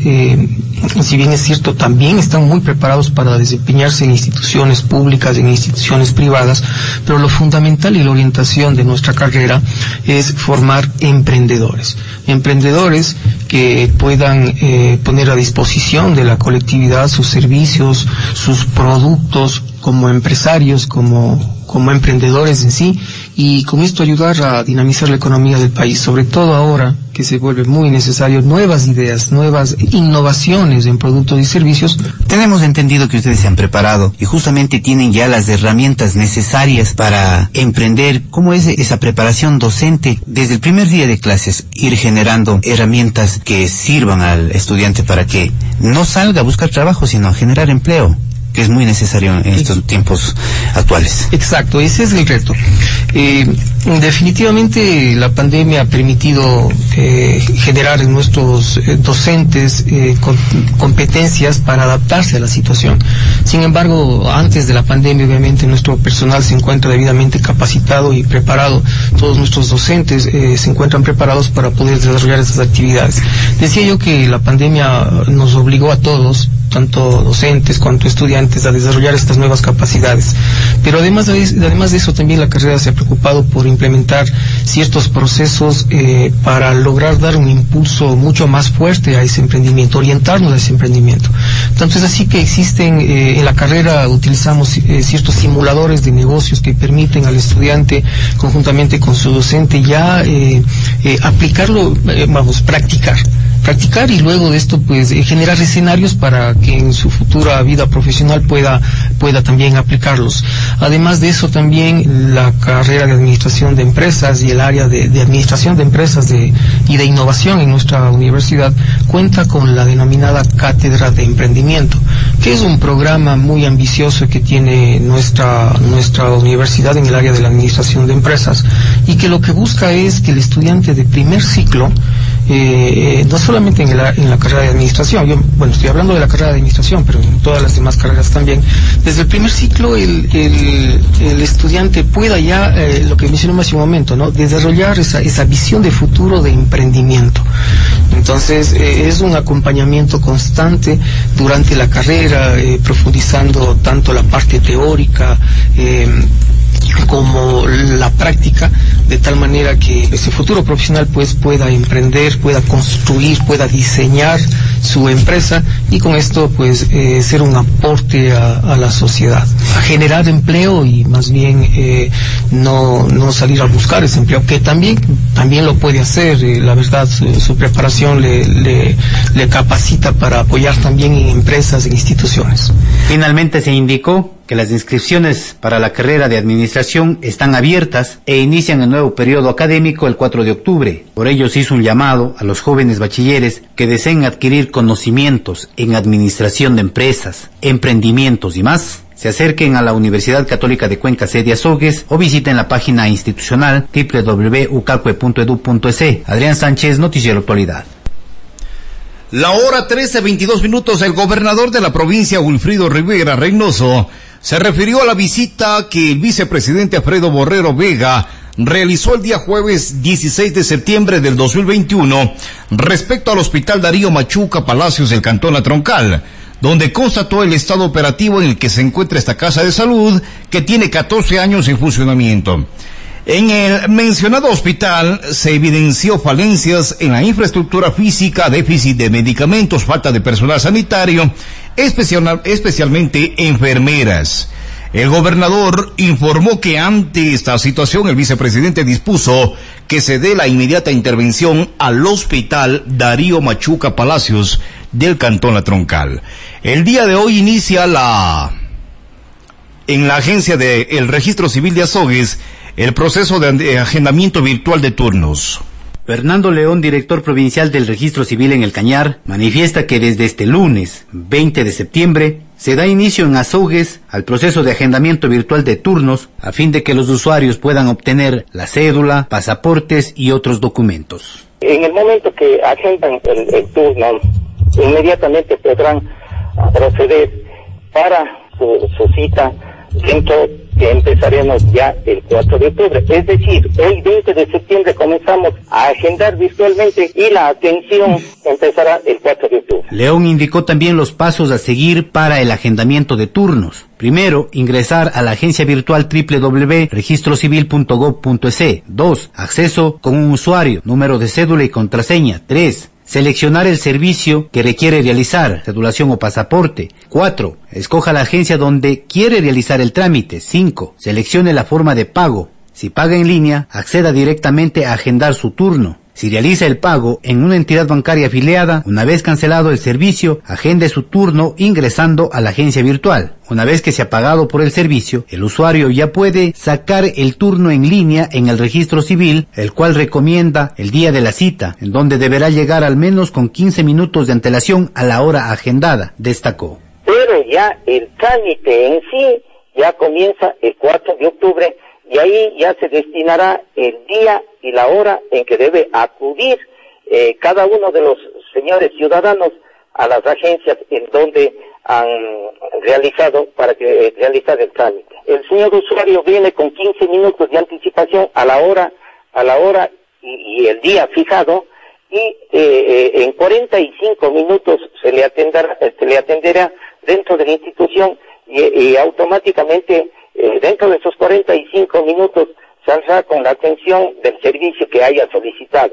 si bien es cierto, también están muy preparados para desempeñarse en instituciones públicas, en instituciones privadas, pero lo fundamental y la orientación de nuestra carrera es formar emprendedores. Emprendedores que puedan eh, poner a disposición de la colectividad sus servicios, sus productos como empresarios, como, como emprendedores en sí, y con esto ayudar a dinamizar la economía del país, sobre todo ahora que se vuelve muy necesario nuevas ideas, nuevas innovaciones en productos y servicios. Tenemos entendido que ustedes se han preparado y justamente tienen ya las herramientas necesarias para emprender. ¿Cómo es esa preparación docente desde el primer día de clases? Ir generando herramientas que sirvan al estudiante para que no salga a buscar trabajo, sino a generar empleo. Que es muy necesario en estos tiempos actuales. Exacto, ese es el reto. Eh, definitivamente la pandemia ha permitido eh, generar en nuestros eh, docentes competencias para adaptarse a la situación. Sin embargo, antes de la pandemia, obviamente, nuestro personal se encuentra debidamente capacitado y preparado. Todos nuestros docentes se encuentran preparados para poder desarrollar esas actividades. Decía yo que la pandemia nos obligó a todos, tanto docentes cuanto estudiantes, a desarrollar estas nuevas capacidades. Pero además de, además de eso, también la carrera se ha preocupado por implementar ciertos procesos eh, para lograr dar un impulso mucho más fuerte a ese emprendimiento, orientarnos a ese emprendimiento. Tanto es así que existen, eh, en la carrera utilizamos eh, ciertos simuladores de negocios que permiten al estudiante, conjuntamente con su docente, ya aplicarlo, vamos, practicar practicar y luego de esto pues eh, generar escenarios para que en su futura vida profesional pueda pueda también aplicarlos. Además de eso también la carrera de administración de empresas y el área de, administración de empresas y de innovación en nuestra universidad cuenta con la denominada cátedra de emprendimiento, que es un programa muy ambicioso que tiene nuestra nuestra universidad en el área de la administración de empresas y que lo que busca es que el estudiante de primer ciclo eh, no solamente en la, en la, carrera de administración, yo, bueno, estoy hablando de la carrera de administración, pero en todas las demás carreras también, desde el primer ciclo el, el, estudiante pueda ya, eh, lo que mencioné hace un momento, ¿no? desarrollar esa, esa visión de futuro de emprendimiento. Entonces, eh, es un acompañamiento constante durante la carrera, profundizando tanto la parte teórica, como la práctica, de tal manera que ese futuro profesional pues pueda emprender, pueda construir, pueda diseñar su empresa y con esto pues eh, ser un aporte a, la sociedad, a generar empleo y más bien eh, no, no salir a buscar ese empleo, que también, también lo puede hacer, eh, la verdad su, preparación le, capacita para apoyar también en empresas, en instituciones. Finalmente se indicó que las inscripciones para la carrera de administración están abiertas e inician el nuevo periodo académico el 4 de octubre. Por ello se hizo un llamado a los jóvenes bachilleres que deseen adquirir conocimientos en administración de empresas, emprendimientos y más se acerquen a la Universidad Católica de Cuenca sede Azogues o visiten la página institucional www.ucalcue.edu.es. Adrián Sánchez, Noticiero Actualidad. La hora 13, 22 minutos, el gobernador de la provincia, Wilfrido Rivera Reynoso, se refirió a la visita que el vicepresidente Alfredo Borrero Vega realizó el día jueves 16 de septiembre del 2021 respecto al Hospital Darío Machuca Palacios del Cantón La Troncal, donde constató el estado operativo en el que se encuentra esta casa de salud que tiene 14 años en funcionamiento. En el mencionado hospital se evidenció falencias en la infraestructura física, déficit de medicamentos, falta de personal sanitario, especialmente enfermeras. El gobernador informó que ante esta situación el vicepresidente dispuso que se dé la inmediata intervención al hospital Darío Machuca Palacios del Cantón La Troncal. El día de hoy inicia la en la agencia del Registro Civil de Azogues el proceso de agendamiento virtual de turnos. Fernando León, director provincial del Registro Civil en el Cañar, manifiesta que desde este lunes 20 de septiembre se da inicio en Azogues al proceso de agendamiento virtual de turnos a fin de que los usuarios puedan obtener la cédula, pasaportes y otros documentos. En el momento que agendan el, turno, inmediatamente podrán proceder para su, su cita que empezaremos ya el 4 de octubre. Es decir, el 20 de septiembre comenzamos a agendar virtualmente y la atención empezará el 4 de octubre. León indicó también los pasos a seguir para el agendamiento de turnos. Primero, ingresar a la agencia virtual www.registrocivil.gov.es. 2. Acceso con un usuario, número de cédula y contraseña. 3 Seleccionar el servicio que requiere realizar, cedulación o pasaporte. 4. Escoja la agencia donde quiere realizar el trámite. 5. Seleccione la forma de pago. Si paga en línea, acceda directamente a agendar su turno. Si realiza el pago en una entidad bancaria afiliada, una vez cancelado el servicio, agende su turno ingresando a la agencia virtual. Una vez que se ha pagado por el servicio, el usuario ya puede sacar el turno en línea en el registro civil, el cual recomienda el día de la cita, en donde deberá llegar al menos con 15 minutos de antelación a la hora agendada, destacó. Pero ya el trámite en sí ya comienza el 4 de octubre y ahí ya se destinará el día y la hora en que debe acudir eh, cada uno de los señores ciudadanos a las agencias en donde han realizado para que eh, realizar el trámite. El señor usuario viene con 15 minutos de anticipación a la hora, a la hora y, el día fijado y eh, eh, en 45 minutos se le atenderá, se le atenderá dentro de la institución y, automáticamente dentro de esos 45 minutos saldrá con la atención del servicio que haya solicitado.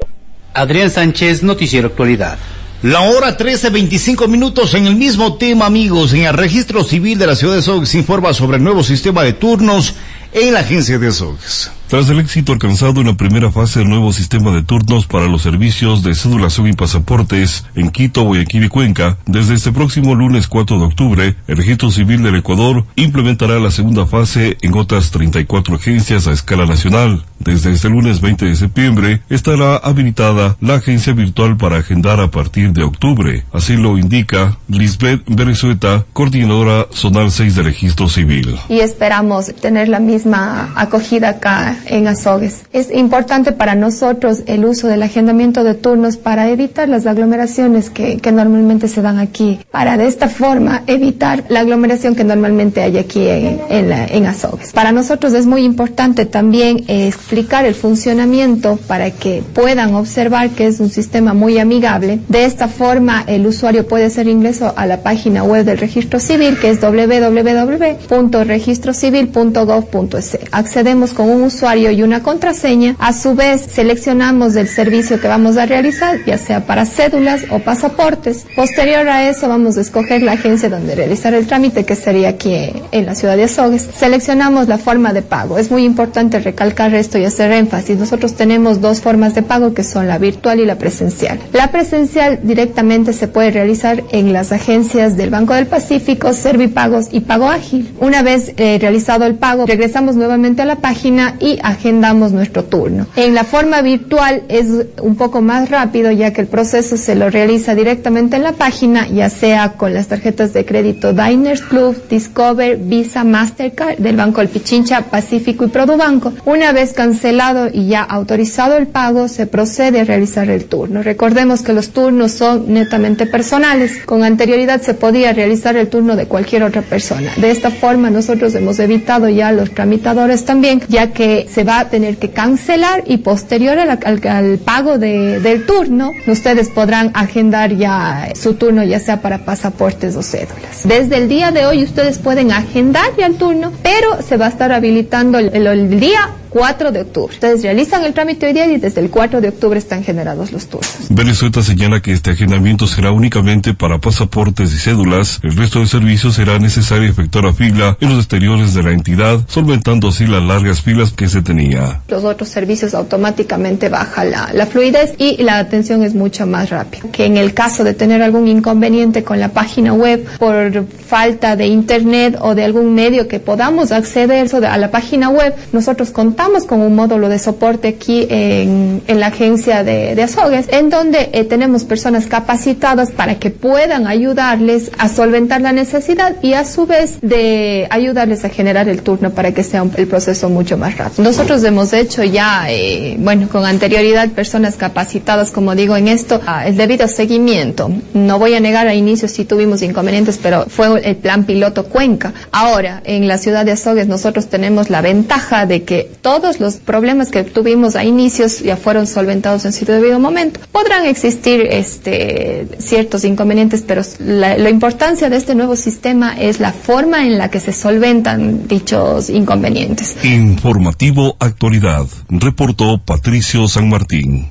Adrián Sánchez, Noticiero Actualidad. La hora 13, 25 minutos en el mismo tema, amigos. En el registro civil de la ciudad de Sox informa sobre el nuevo sistema de turnos en la agencia de Sox. Tras el éxito alcanzado en la primera fase del nuevo sistema de turnos para los servicios de cédulación y pasaportes en Quito, Guayaquil y Cuenca, desde este próximo lunes 4 de octubre, el Registro Civil del Ecuador implementará la segunda fase en otras 34 agencias a escala nacional. Desde este lunes 20 de septiembre estará habilitada la agencia virtual para agendar a partir de octubre. Así lo indica Lisbeth Berezueta, coordinadora zonal 6 de Registro Civil. Y esperamos tener la misma acogida acá en Azogues. Es importante para nosotros el uso del agendamiento de turnos para evitar las aglomeraciones que, normalmente se dan aquí, para de esta forma evitar la aglomeración que normalmente hay aquí en, en, Azogues. Para nosotros es muy importante también explicar el funcionamiento para que puedan observar que es un sistema muy amigable. De esta forma el usuario puede hacer ingreso a la página web del registro civil que es www.registrocivil.gov.es. Accedemos con un usuario y una contraseña. A su vez, seleccionamos el servicio que vamos a realizar, ya sea para cédulas o pasaportes. Posterior a eso, vamos a escoger la agencia donde realizar el trámite, que sería aquí en la ciudad de Azogues. Seleccionamos la forma de pago. Es muy importante recalcar esto y hacer énfasis. Nosotros tenemos dos formas de pago que son la virtual y la presencial. La presencial directamente se puede realizar en las agencias del Banco del Pacífico, Servipagos y Pago Ágil. Una vez eh, realizado el pago, regresamos nuevamente a la página y agendamos nuestro turno. En la forma virtual es un poco más rápido ya que el proceso se lo realiza directamente en la página, ya sea con las tarjetas de crédito Diners Club, Discover, Visa, Mastercard del Banco El Pichincha, Pacífico y Produbanco. Una vez cancelado y ya autorizado el pago, se procede a realizar el turno. Recordemos que los turnos son netamente personales. Con anterioridad se podía realizar el turno de cualquier otra persona. De esta forma nosotros hemos evitado ya los tramitadores también, ya que se va a tener que cancelar y posterior al, pago del turno, ustedes podrán agendar ya su turno, ya sea para pasaportes o cédulas. Desde el día de hoy ustedes pueden agendar ya el turno, pero se va a estar habilitando el día 4 de octubre. Ustedes realizan el trámite hoy día y desde el 4 de octubre están generados los turnos. Venezuela señala que este agendamiento será únicamente para pasaportes y cédulas. El resto de servicios será necesario efectuar la fila en los exteriores de la entidad, solventando así las largas filas que se tenía. Los otros servicios automáticamente baja la, la fluidez y la atención es mucho más rápida. Que en el caso de tener algún inconveniente con la página web por falta de internet o de algún medio que podamos acceder a la página web, nosotros contamos con un módulo de soporte aquí en, la agencia de, Azogues, en donde eh, tenemos personas capacitadas para que puedan ayudarles a solventar la necesidad y a su vez de ayudarles a generar el turno para que sea el proceso mucho más rápido. Nosotros hemos hecho ya, eh, bueno, con anterioridad personas capacitadas, como digo, en esto, el debido seguimiento. No voy a negar a inicio si tuvimos inconvenientes, pero fue el plan piloto Cuenca. Ahora, en la ciudad de Azogues nosotros tenemos la ventaja de que todos los problemas que tuvimos a inicios ya fueron solventados en su debido momento. Podrán existir este, ciertos inconvenientes, pero la, la importancia de este nuevo sistema es la forma en la que se solventan dichos inconvenientes. Informativo Actualidad, reportó Patricio San Martín.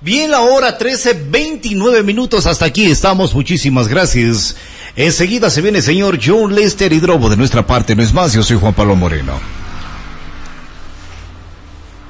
Bien, la hora 13, 29 minutos. Hasta aquí estamos. Muchísimas gracias. Enseguida se viene el señor John Lester Hidrobo de nuestra parte. No es más, yo soy Juan Pablo Moreno.